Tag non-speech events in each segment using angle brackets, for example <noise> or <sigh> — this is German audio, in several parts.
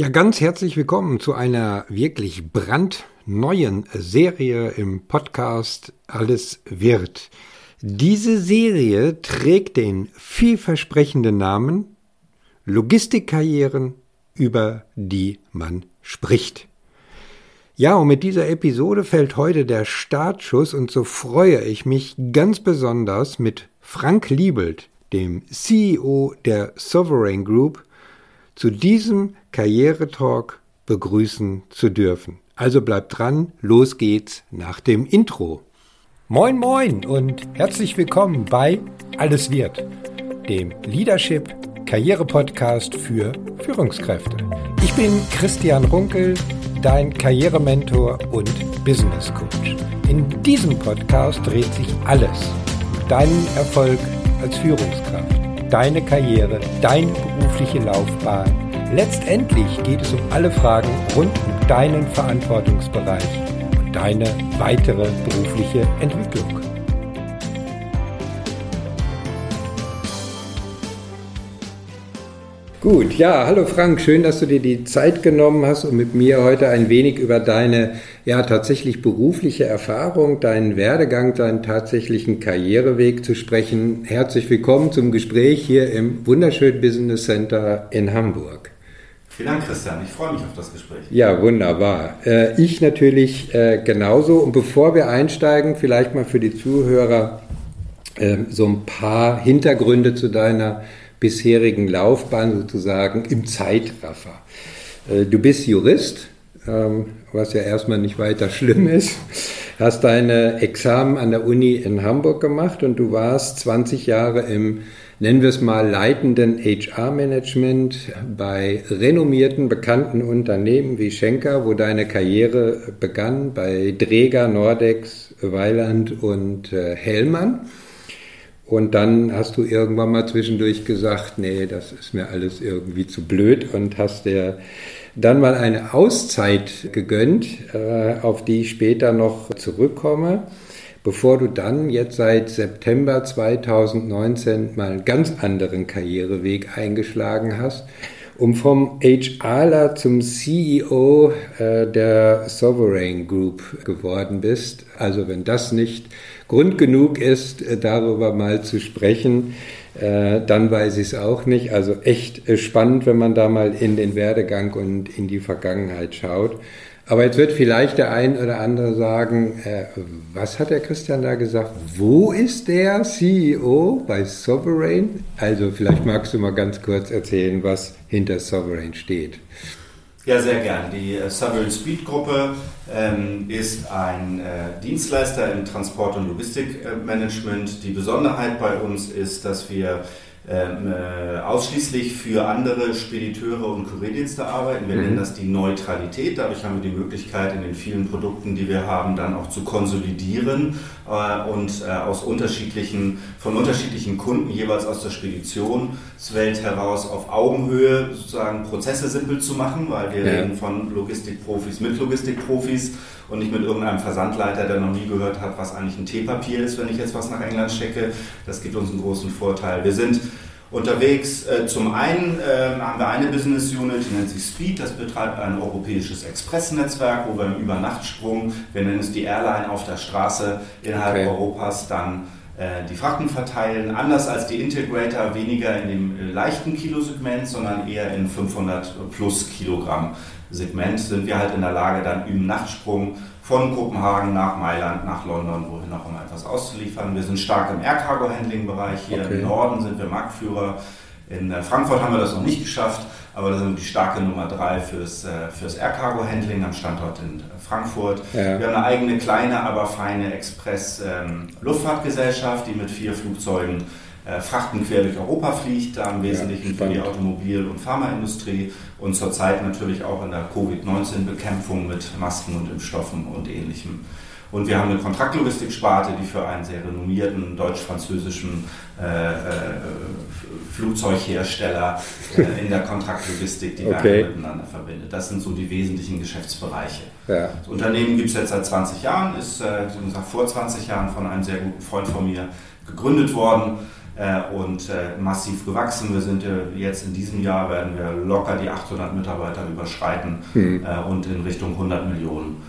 Ja, ganz herzlich willkommen zu einer wirklich brandneuen Serie im Podcast Alles wird. Diese Serie trägt den vielversprechenden Namen Logistikkarrieren, über die man spricht. Ja, und mit dieser Episode fällt heute der Startschuss und so freue ich mich ganz besonders mit Frank Liebelt, dem CEO der Sovereign Group, zu diesem Karrieretalk begrüßen zu dürfen. Also bleibt dran, los geht's nach dem Intro. Moin moin und herzlich willkommen bei Alles wird, dem Leadership Karriere Podcast für Führungskräfte. Ich bin Christian Runkel, dein Karrierementor und Business Coach. In diesem Podcast dreht sich alles um deinen Erfolg als Führungskraft, deine Karriere, deine berufliche Laufbahn. Letztendlich geht es um alle Fragen rund um deinen Verantwortungsbereich und deine weitere berufliche Entwicklung. Gut, ja, hallo Frank, schön, dass du dir die Zeit genommen hast, um mit mir heute ein wenig über deine ja tatsächlich berufliche Erfahrung, deinen Werdegang, deinen tatsächlichen Karriereweg zu sprechen. Herzlich willkommen zum Gespräch hier im wunderschönen Business Center in Hamburg. Vielen Dank, Christian. Ich freue mich auf das Gespräch. Ja, wunderbar. Äh, ich natürlich äh, genauso. Und bevor wir einsteigen, vielleicht mal für die Zuhörer äh, so ein paar Hintergründe zu deiner bisherigen Laufbahn sozusagen im Zeitraffer. Äh, du bist Jurist, ähm, was ja erstmal nicht weiter schlimm ist, hast deine Examen an der Uni in Hamburg gemacht und du warst 20 Jahre im, nennen wir es mal, leitenden HR-Management bei renommierten, bekannten Unternehmen wie Schenker, wo deine Karriere begann, bei Dräger, Nordex, Weiland und äh, Hellmann. Und dann hast du irgendwann mal zwischendurch gesagt, nee, das ist mir alles irgendwie zu blöd und hast dir dann mal eine Auszeit gegönnt, äh, auf die ich später noch zurückkomme, bevor du dann jetzt seit September 2019 mal einen ganz anderen Karriereweg eingeschlagen hast, um vom HRler zum CEO äh, der Sovereign Group geworden bist. Also wenn das nicht Grund genug ist, äh, darüber mal zu sprechen, äh, dann weiß ich es auch nicht. Also echt äh, spannend, wenn man da mal in den Werdegang und in die Vergangenheit schaut. Aber jetzt wird vielleicht der ein oder andere sagen, was hat der Christian da gesagt? Wo ist der CEO bei Sovereign? Also vielleicht magst du mal ganz kurz erzählen, was hinter Sovereign steht. Ja, sehr gern. Die äh, Sovereign Speed Gruppe ähm, ist ein äh, Dienstleister im Transport- und Logistikmanagement. Die Besonderheit bei uns ist, dass wir ähm, äh, ausschließlich für andere Spediteure und Kurierdienste arbeiten. Wir mhm. nennen das die Neutralität. Dadurch haben wir die Möglichkeit, in den vielen Produkten, die wir haben, dann auch zu konsolidieren äh, und äh, aus unterschiedlichen, von unterschiedlichen Kunden jeweils aus der Speditionswelt heraus auf Augenhöhe sozusagen Prozesse simpel zu machen, weil wir ja. reden von Logistikprofis mit Logistikprofis und nicht mit irgendeinem Versandleiter, der noch nie gehört hat, was eigentlich ein Teepapier ist, wenn ich jetzt was nach England schicke. Das gibt uns einen großen Vorteil. Wir sind unterwegs. Äh, zum einen äh, haben wir eine Business Unit, die nennt sich Speed, das betreibt ein europäisches Expressnetzwerk, wo wir im Übernachtsprung, wir nennen es die Airline auf der Straße innerhalb okay. Europas, dann äh, die Frachten verteilen, anders als die Integrator, weniger in dem äh, leichten Kilosegment, sondern eher in 500 plus Kilogramm Segment sind wir halt in der Lage, dann im Nachtsprung von Kopenhagen nach Mailand, nach London, wohin auch immer etwas auszuliefern. Wir sind stark im Air-Cargo-Handling-Bereich. Hier okay. im Norden sind wir Marktführer. In äh, Frankfurt haben wir das noch nicht geschafft, aber da sind wir die starke Nummer drei fürs, äh, fürs Air-Cargo-Handling am Standort in Frankfurt. Ja. Wir haben eine eigene kleine, aber feine Express-Luftfahrtgesellschaft, ähm, die mit vier Flugzeugen äh, Frachten quer durch Europa fliegt, da im Wesentlichen ja, für die Automobil- und Pharmaindustrie und zurzeit natürlich auch in der Covid-19-Bekämpfung mit Masken und Impfstoffen und ähnlichem. Und wir haben eine Kontraktlogistik-Sparte, die für einen sehr renommierten deutsch-französischen äh, äh, Flugzeughersteller äh, in der Kontraktlogistik die okay. Werke miteinander verbindet. Das sind so die wesentlichen Geschäftsbereiche. Ja. Das Unternehmen gibt es jetzt seit 20 Jahren, ist äh, gesagt, vor 20 Jahren von einem sehr guten Freund von mir gegründet worden. Äh, und äh, massiv gewachsen. Wir sind jetzt in diesem Jahr werden wir locker die 800 Mitarbeiter überschreiten mhm. und in Richtung 100 Millionen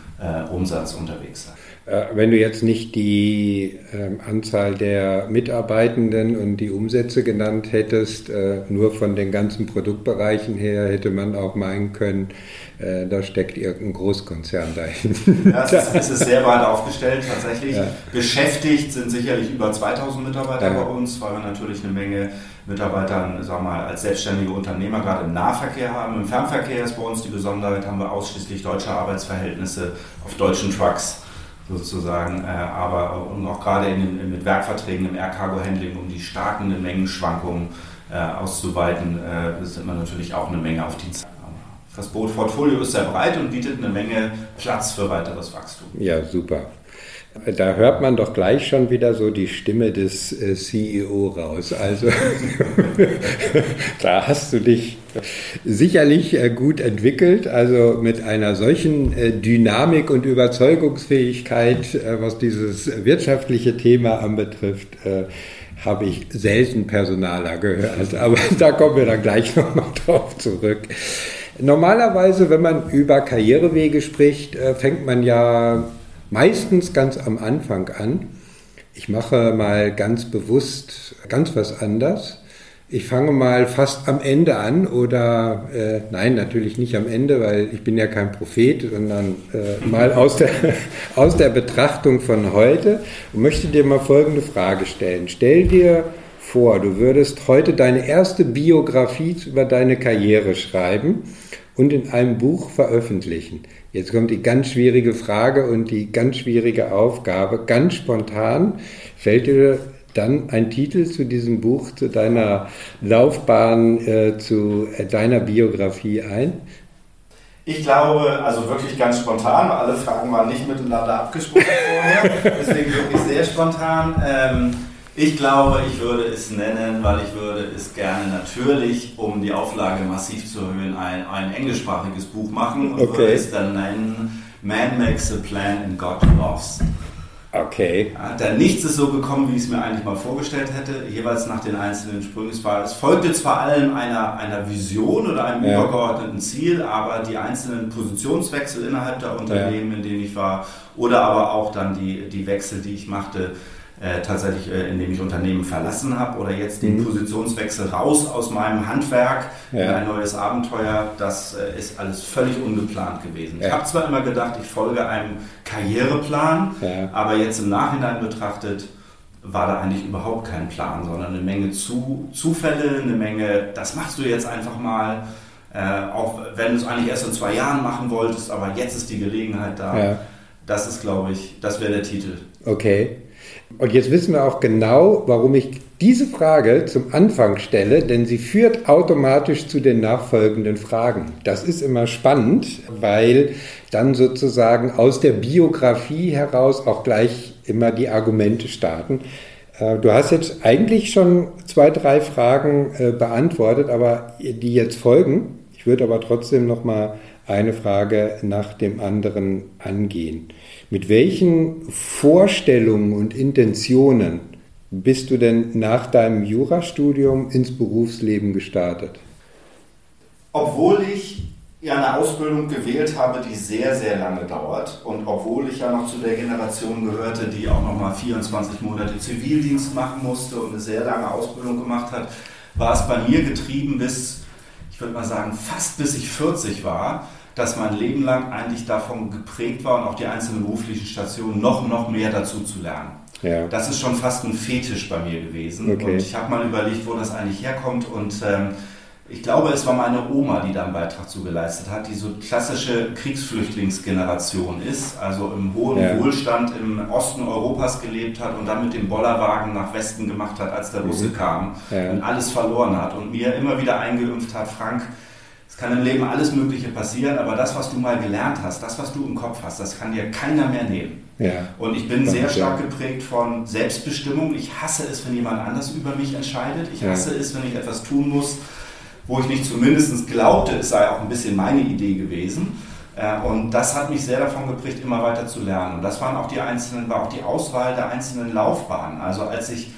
Umsatz unterwegs sein. Äh, wenn du jetzt nicht die äh, Anzahl der Mitarbeitenden und die Umsätze genannt hättest, äh, nur von den ganzen Produktbereichen her hätte man auch meinen können, äh, da steckt irgendein Großkonzern dahinter. Ja, es ist, es ist sehr weit aufgestellt tatsächlich. Ja. Beschäftigt sind sicherlich über 2000 Mitarbeiter ja. bei uns, weil wir natürlich eine Menge Mitarbeiter sagen wir mal, als selbstständige Unternehmer gerade im Nahverkehr haben. Im Fernverkehr ist bei uns die Besonderheit, haben wir ausschließlich deutsche Arbeitsverhältnisse auf deutschen Trucks sozusagen, äh, aber und auch gerade in, mit Werkverträgen im Air-Cargo-Handling, um die starken Mengenschwankungen äh, auszuweiten, äh, sind wir natürlich auch eine Menge auf Dienst. Das Portfolio ist sehr breit und bietet eine Menge Platz für weiteres Wachstum. Ja, super. Da hört man doch gleich schon wieder so die Stimme des äh, CEO raus. Also <laughs> da hast du dich sicherlich äh, gut entwickelt. Also mit einer solchen äh, Dynamik und Überzeugungsfähigkeit, was dieses wirtschaftliche Thema anbetrifft, habe ich selten Personaler gehört. Aber <laughs> da kommen wir dann gleich nochmal drauf zurück. Normalerweise, wenn man über Karrierewege spricht, fängt man ja meistens ganz am Anfang an. Ich mache mal ganz bewusst ganz was anders. Ich fange mal fast am Ende an oder äh, nein, natürlich nicht am Ende, weil ich bin ja kein Prophet, sondern äh, mal aus der, <laughs> aus der Betrachtung von heute und möchte dir mal folgende Frage stellen. Stell dir vor, du würdest heute deine erste Biografie über deine Karriere schreiben und in einem Buch veröffentlichen. Jetzt kommt die ganz schwierige Frage und die ganz schwierige Aufgabe. Ganz spontan fällt dir dann ein Titel zu diesem Buch, zu deiner Laufbahn, äh, zu äh, deiner Biografie ein? Ich glaube, also wirklich ganz spontan, weil alle Fragen waren nicht miteinander abgesprochen vorher, <laughs> deswegen wirklich sehr spontan. Ähm, ich glaube, ich würde es nennen, weil ich würde es gerne natürlich, um die Auflage massiv zu erhöhen, ein, ein englischsprachiges Buch machen und okay. würde es dann nennen Man Makes a Plan and God Loves. Okay. Denn nichts ist so gekommen, wie ich es mir eigentlich mal vorgestellt hätte, jeweils nach den einzelnen Sprüngen. Es, war, es folgte zwar allem einer, einer Vision oder einem ja. übergeordneten Ziel, aber die einzelnen Positionswechsel innerhalb der Unternehmen, ja. in denen ich war, oder aber auch dann die, die Wechsel, die ich machte, äh, tatsächlich, äh, indem ich Unternehmen verlassen habe oder jetzt den mhm. Positionswechsel raus aus meinem Handwerk ja. in ein neues Abenteuer, das äh, ist alles völlig ungeplant gewesen. Ja. Ich habe zwar immer gedacht, ich folge einem Karriereplan, ja. aber jetzt im Nachhinein betrachtet, war da eigentlich überhaupt kein Plan, sondern eine Menge Zu Zufälle, eine Menge, das machst du jetzt einfach mal, äh, auch wenn du es eigentlich erst in zwei Jahren machen wolltest, aber jetzt ist die Gelegenheit da. Das ist, glaube ich, das wäre der Titel. Okay. Und jetzt wissen wir auch genau, warum ich diese Frage zum Anfang stelle, denn sie führt automatisch zu den nachfolgenden Fragen. Das ist immer spannend, weil dann sozusagen aus der Biografie heraus auch gleich immer die Argumente starten. Äh, du hast jetzt eigentlich schon zwei, drei Fragen äh, beantwortet, aber die jetzt folgen. Ich würde aber trotzdem noch mal eine Frage nach dem anderen angehen. Mit welchen Vorstellungen und Intentionen bist du denn nach deinem Jurastudium ins Berufsleben gestartet? Obwohl ich ja eine Ausbildung gewählt habe, die sehr, sehr lange dauert und obwohl ich ja noch zu der Generation gehörte, die auch noch mal 24 Monate Zivildienst machen musste und eine sehr lange Ausbildung gemacht hat, war es bei mir getrieben bis, würde mal sagen, fast bis ich 40 war, dass mein Leben lang eigentlich davon geprägt war und auch die einzelnen beruflichen Stationen noch, noch mehr dazu zu lernen. Ja. Das ist schon fast ein Fetisch bei mir gewesen. Okay. Und ich habe mal überlegt, wo das eigentlich herkommt. Und ähm, ich glaube, es war meine Oma, die da einen Beitrag zu geleistet hat, die so klassische Kriegsflüchtlingsgeneration ist, also im hohen ja. Wohlstand im Osten Europas gelebt hat und dann mit dem Bollerwagen nach Westen gemacht hat, als der Russe mhm. kam ja. und alles verloren hat und mir immer wieder eingeimpft hat, Frank, kann im Leben alles Mögliche passieren, aber das, was du mal gelernt hast, das, was du im Kopf hast, das kann dir keiner mehr nehmen. Ja. Und ich bin sehr stark geprägt von Selbstbestimmung. Ich hasse es, wenn jemand anders über mich entscheidet. Ich hasse es, wenn ich etwas tun muss, wo ich nicht zumindest glaubte, es sei auch ein bisschen meine Idee gewesen. Äh, und das hat mich sehr davon geprägt, immer weiter zu lernen. Und das waren auch die einzelnen, war auch die Auswahl der einzelnen Laufbahnen. Also als ich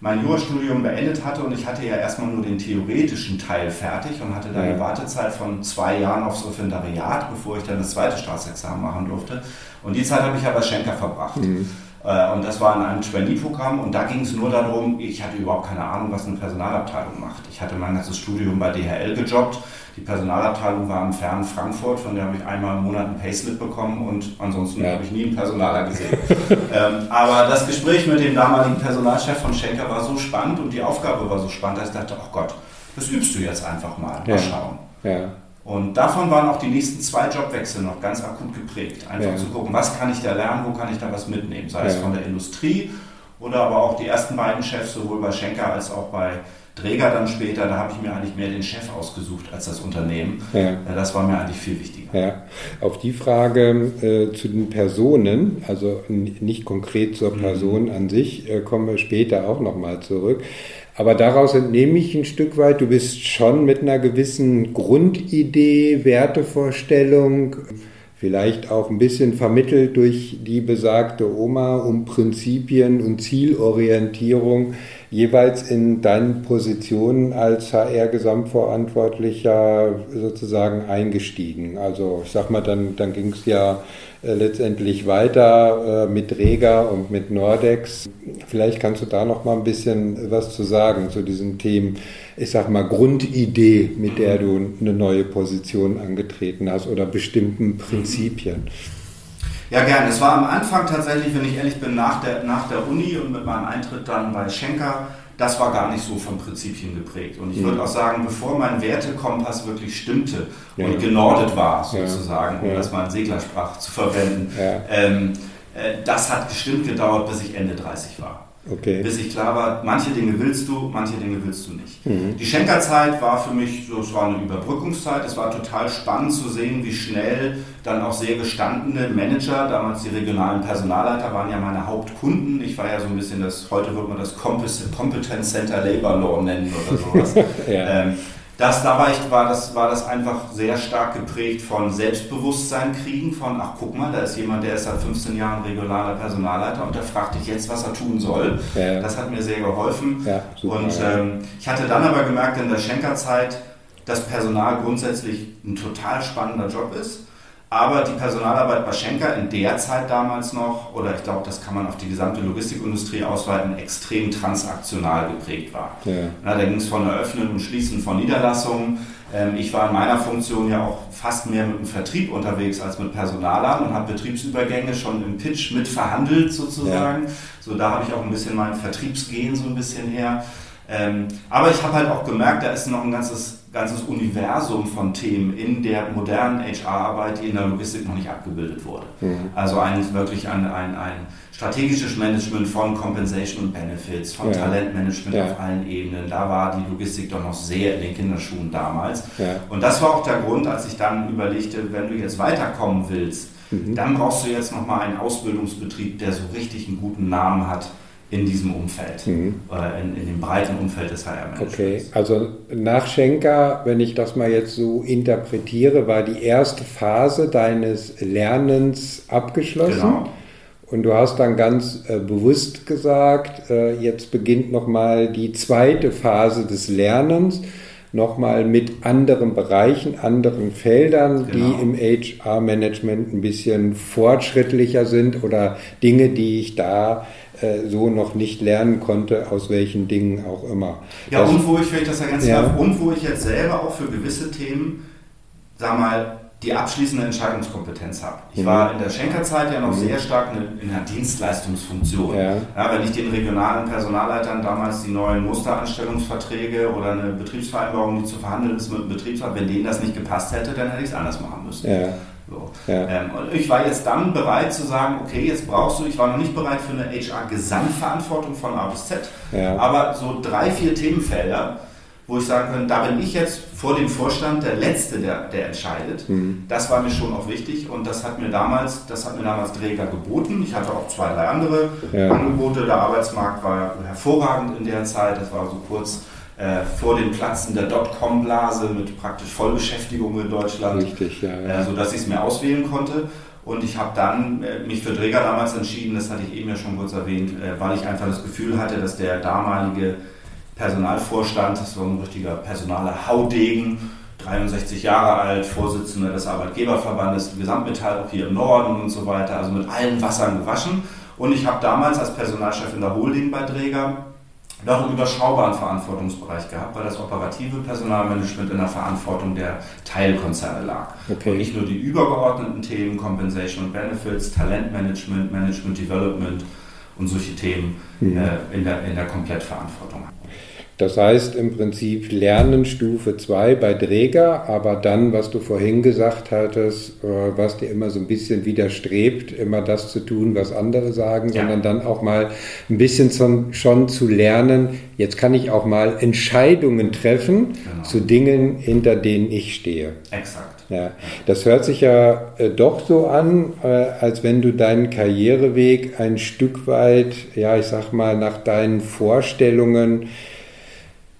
mein Jurastudium beendet hatte und ich hatte ja erstmal nur den theoretischen Teil fertig und hatte da eine Wartezeit von zwei Jahren aufs Referendariat, bevor ich dann das zweite Staatsexamen machen durfte. Und die Zeit habe ich ja bei Schenker verbracht. Mhm. Äh, und das war in einem Trainee-Programm und da ging es nur darum, ich hatte überhaupt keine Ahnung, was eine Personalabteilung macht. Ich hatte mein ganzes Studium bei DHL gejobbt. Die Personalabteilung war im fernen Frankfurt, von der habe ich einmal im Monat einen Payslip bekommen und ansonsten ja. habe ich nie einen Personaler gesehen. <laughs> ähm, aber das Gespräch mit dem damaligen Personalchef von Schenker war so spannend und die Aufgabe war so spannend, dass ich dachte, oh Gott, das übst du jetzt einfach mal. Mal ja. schauen. Ja. Und davon waren auch die nächsten zwei Jobwechsel noch ganz akut geprägt. Einfach ja. zu gucken, was kann ich da lernen, wo kann ich da was mitnehmen. Sei ja. es von der Industrie oder aber auch die ersten beiden Chefs, sowohl bei Schenker als auch bei Träger dann später, da habe ich mir eigentlich mehr den Chef ausgesucht als das Unternehmen. Ja. Das war mir eigentlich viel wichtiger. Ja. Auf die Frage äh, zu den Personen, also nicht konkret zur mhm. Person mhm. an sich, äh, kommen wir später auch nochmal zurück. Aber daraus entnehme ich ein Stück weit, du bist schon mit einer gewissen Grundidee, Wertevorstellung, vielleicht auch ein bisschen vermittelt durch die besagte Oma um Prinzipien und Zielorientierung jeweils in deinen Positionen als HR-Gesamtverantwortlicher sozusagen eingestiegen. Also ich sag mal, dann, dann ging es ja letztendlich weiter äh, mit Rega und mit Nordex. Vielleicht kannst du da noch mal ein bisschen was zu sagen zu diesen Themen. Ich sag mal Grundidee, mit der du eine neue Position angetreten hast oder bestimmten Prinzipien. Ja, gerne. Es war am Anfang tatsächlich, wenn ich ehrlich bin, nach der, nach der Uni und mit meinem Eintritt dann bei Schenker das war gar nicht so von Prinzipien geprägt. Und ich würde mhm. auch sagen, bevor mein Wertekompass wirklich stimmte ja. und genordet war, sozusagen, ja. um das mal in Seglersprache zu verwenden, ähm, äh, das hat bestimmt gedauert, bis ich Ende 30 war. Okay. Bis ich klar war, manche Dinge willst du, manche Dinge willst du nicht. Mhm. Die Schenkerzeit war für mich, so, es war eine Überbrückungszeit. Es war total spannend zu sehen, wie schnell dann auch sehr gestandene Manager, damals die regionalen Personalleiter, waren ja meine Hauptkunden. Ich war ja so ein bisschen das, heute würde man das Competence Center Labor Law nennen oder sowas. <laughs> ja. ähm, das, da war, ich, war, das, war das einfach sehr stark geprägt von Selbstbewusstsein kriegen, von, ach guck mal, da ist jemand, der ist seit 15 Jahren regionaler Personalleiter und der fragt dich jetzt, was er tun soll. Ja. Das hat mir sehr geholfen. Ja, super, und ähm, ich hatte dann aber gemerkt in der Schenkerzeit, dass Personal grundsätzlich ein total spannender Job ist aber die Personalarbeit bei Schenker in der Zeit damals noch, oder ich glaube, das kann man auf die gesamte Logistikindustrie ausweiten, extrem transaktional geprägt war. Ja. Na, da ging es von Eröffnen und Schließen von Niederlassungen. Ähm, ich war in meiner Funktion ja auch fast mehr mit dem Vertrieb unterwegs als mit Personalern und habe Betriebsübergänge schon im Pitch mit verhandelt sozusagen. Ja. So da habe ich auch ein bisschen mein Vertriebsgehen so ein bisschen her. Ähm, aber ich habe halt auch gemerkt, da ist noch ein ganzes ganzes Universum von Themen in der modernen HR-Arbeit, die in der Logistik noch nicht abgebildet wurde. Mhm. Also ein, wirklich ein, ein, ein strategisches Management von Compensation und Benefits, von ja. Talentmanagement ja. auf allen Ebenen. Da war die Logistik doch noch sehr in den Kinderschuhen damals. Ja. Und das war auch der Grund, als ich dann überlegte, wenn du jetzt weiterkommen willst, mhm. dann brauchst du jetzt nochmal einen Ausbildungsbetrieb, der so richtig einen guten Namen hat in diesem Umfeld mhm. oder in, in, dem breiten Umfeld des HR-Managements. Okay, also nach Schenker, wenn ich das mal jetzt so interpretiere, war die erste Phase deines Lernens abgeschlossen. Genau. Und du hast dann ganz äh, bewusst gesagt, äh, jetzt beginnt nochmal die zweite Phase des Lernens, nochmal mit anderen Bereichen, anderen Feldern, genau. die im HR-Management ein bisschen fortschrittlicher sind oder Dinge, die ich da äh, so noch nicht lernen konnte, aus welchen Dingen auch immer. Ja, das, und wo ich, ich das ergänzen ja. darf, und wo ich jetzt selber auch für gewisse Themen, sag mal, die abschließende Entscheidungskompetenz habe. Ich mhm. war in der Schenkerzeit ja noch mhm. sehr stark in einer Dienstleistungsfunktion. Ja. Ja, wenn ich den regionalen Personalleitern damals die neuen Musteranstellungsverträge oder eine Betriebsvereinbarung, die zu verhandeln ist mit dem Betriebsrat, wenn denen das nicht gepasst hätte, dann hätte ich es anders machen müssen. Ja. So. Ja. Ähm, und ich war jetzt dann bereit zu sagen, okay, jetzt brauchst du, ich war noch nicht bereit für eine HR-Gesamtverantwortung von A bis Z, ja. aber so drei, vier Themenfelder, wo ich sagen kann, da bin ich jetzt vor dem Vorstand der Letzte, der, der entscheidet. Mhm. Das war mir schon auch wichtig und das hat mir damals, das hat mir damals Träger geboten. Ich hatte auch zwei, drei andere ja. Angebote. Der Arbeitsmarkt war hervorragend in der Zeit. Das war so kurz äh, vor dem Platzen der Dotcom-Blase mit praktisch Vollbeschäftigung in Deutschland, Richtig, ja, ja. Äh, sodass ich es mir auswählen konnte. Und ich habe dann äh, mich für Träger damals entschieden, das hatte ich eben ja schon kurz erwähnt, äh, weil ich einfach das Gefühl hatte, dass der damalige Personalvorstand, das war ein richtiger personaler Haudegen, 63 Jahre alt, Vorsitzender des Arbeitgeberverbandes Gesamtmetall, auch hier im Norden und so weiter, also mit allen Wassern gewaschen. Und ich habe damals als Personalchef in der Holding bei Träger noch einen überschaubaren Verantwortungsbereich gehabt, weil das operative Personalmanagement in der Verantwortung der Teilkonzerne lag. Okay. Und nicht nur die übergeordneten Themen, Compensation und Benefits, Talentmanagement, Management Development und solche Themen mhm. äh, in, der, in der Komplettverantwortung. Das heißt im Prinzip Lernen Stufe 2 bei Träger, aber dann, was du vorhin gesagt hattest, äh, was dir immer so ein bisschen widerstrebt, immer das zu tun, was andere sagen, ja. sondern dann auch mal ein bisschen zum, schon zu lernen, jetzt kann ich auch mal Entscheidungen treffen genau. zu Dingen, hinter denen ich stehe. Exakt. Ja, das hört sich ja äh, doch so an, äh, als wenn du deinen Karriereweg ein Stück weit, ja, ich sag mal, nach deinen Vorstellungen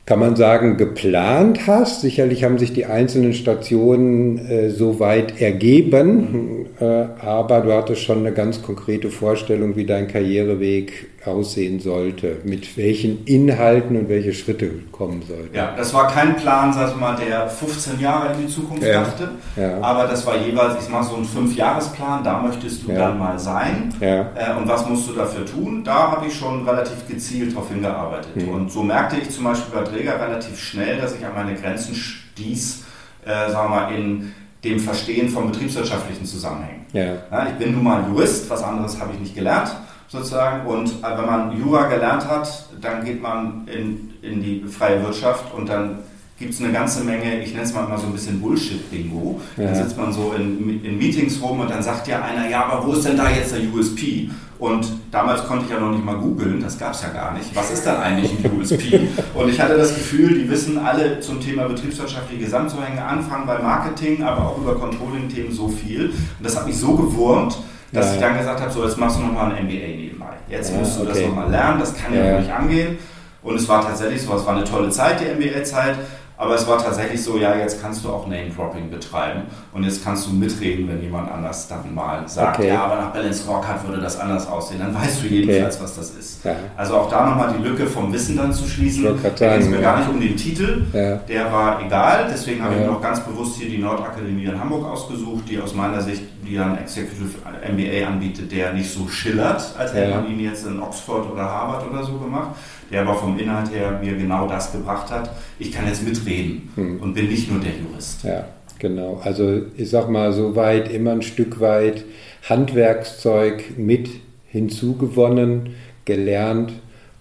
kann man sagen, geplant hast. Sicherlich haben sich die einzelnen Stationen äh, so weit ergeben, äh, aber du hattest schon eine ganz konkrete Vorstellung, wie dein Karriereweg aussehen sollte, mit welchen Inhalten und welche Schritte kommen sollten. Ja, das war kein Plan, sag ich mal, der 15 Jahre in die Zukunft ja. dachte, ja. aber das war jeweils, ich mache so einen Fünfjahresplan, da möchtest du ja. dann mal sein äh, und was musst du dafür tun? Da habe ich schon relativ gezielt darauf hingearbeitet mhm. und so merkte ich zum Beispiel bei Träger relativ schnell, dass ich an meine Grenzen stieß, äh, sagen wir mal, in dem Verstehen von betriebswirtschaftlichen Zusammenhängen. Ich bin nun mal Jurist, was anderes habe ich nicht gelernt sozusagen. Und äh, wenn man Jura gelernt hat, dann geht man in, in die freie Wirtschaft und dann gibt es eine ganze Menge, ich nenne es mal immer so ein bisschen Bullshit-Bingo. Ja. Dann sitzt man so in, in, Meetings rum und dann sagt ja einer, ja, aber wo ist denn da jetzt der USP? Und damals konnte ich ja noch nicht mal googeln, das gab es ja gar nicht. Was ist dann eigentlich ein USP? <laughs> und ich hatte das Gefühl, die wissen alle zum Thema betriebswirtschaftliche Gesamtzuhänge, anfangen bei Marketing, aber auch über Controlling-Themen so viel. Und das hat mich so gewurmt, dass ja. ich dann gesagt habe, so jetzt machst du nochmal ein MBA nebenbei. Jetzt musst du okay. das nochmal lernen, das kann ja, ja nicht angehen. Und es war tatsächlich so, es war eine tolle Zeit, die MBA-Zeit. Aber es war tatsächlich so, ja, jetzt kannst du auch Name-Dropping betreiben und jetzt kannst du mitreden, wenn jemand anders dann mal sagt, okay. ja, aber nach Balance Rockart würde das anders aussehen. Dann weißt du jedenfalls, okay. was das ist. Ja. Also auch da nochmal die Lücke vom Wissen dann zu schließen. Da geht es mir gar nicht um den Titel, ja. der war egal. Deswegen habe ich mir auch ganz bewusst hier die Nordakademie in Hamburg ausgesucht, die aus meiner Sicht die einen Executive MBA anbietet, der nicht so schillert, als hätte man ihn jetzt in Oxford oder Harvard oder so gemacht, der aber vom Inhalt her mir genau das gebracht hat. Ich kann jetzt mitreden hm. und bin nicht nur der Jurist. Ja, genau. Also ich sag mal, so weit immer ein Stück weit Handwerkszeug mit hinzugewonnen, gelernt,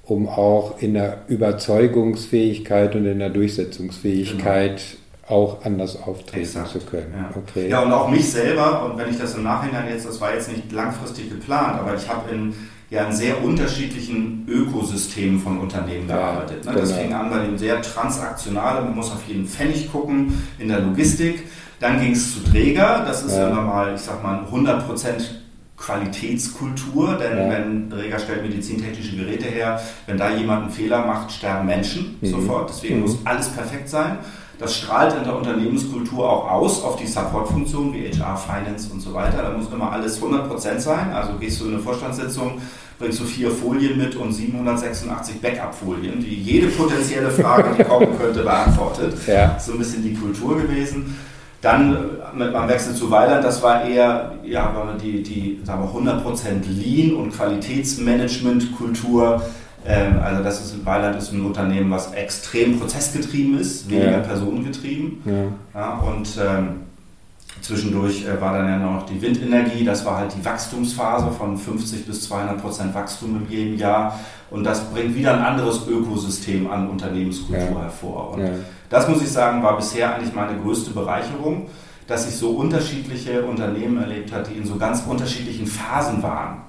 um auch in der Überzeugungsfähigkeit und in der Durchsetzungsfähigkeit genau auch anders auftreten Exakt. zu können. Ja. Okay. ja, und auch mich selber, und wenn ich das im Nachhinein jetzt, das war jetzt nicht langfristig geplant, aber ich habe in ja in sehr unterschiedlichen Ökosystemen von Unternehmen gearbeitet. Ne? Genau. Das fing an bei dem sehr transaktionalen, man muss auf jeden Pfennig gucken, in der Logistik. Dann ging es zu Träger, das ist ja. immer mal, ich sag mal, 100% Qualitätskultur, denn ja. wenn Träger stellt medizintechnische Geräte her, wenn da jemand einen Fehler macht, sterben Menschen mhm. sofort. Deswegen mhm. muss alles perfekt sein. Das strahlt in der Unternehmenskultur auch aus auf die Supportfunktionen wie HR, Finance und so weiter. Da muss immer alles 100% sein. Also gehst du in eine Vorstandssitzung, bringst du vier Folien mit und 786 Backup-Folien, die jede potenzielle Frage, die kommen könnte, beantwortet. <laughs> Ja. So ein bisschen die Kultur gewesen. Dann äh, mit meinem Wechsel zu Weiland, das war eher ja, die, die sagen wir, 100% Lean- und Qualitätsmanagement-Kultur also das ist, Weiland ist ein Unternehmen, was extrem prozessgetrieben ist, weniger ja. personengetrieben. Ja. ja und ähm, zwischendurch äh, war dann ja noch die Windenergie, das war halt die Wachstumsphase von 50 bis 200 Prozent Wachstum in jedem Jahr. Und das bringt wieder ein anderes Ökosystem an Unternehmenskultur ja. hervor. Und das muss ich sagen, war bisher eigentlich meine größte Bereicherung, dass ich so unterschiedliche Unternehmen erlebt habe, die in so ganz unterschiedlichen Phasen waren.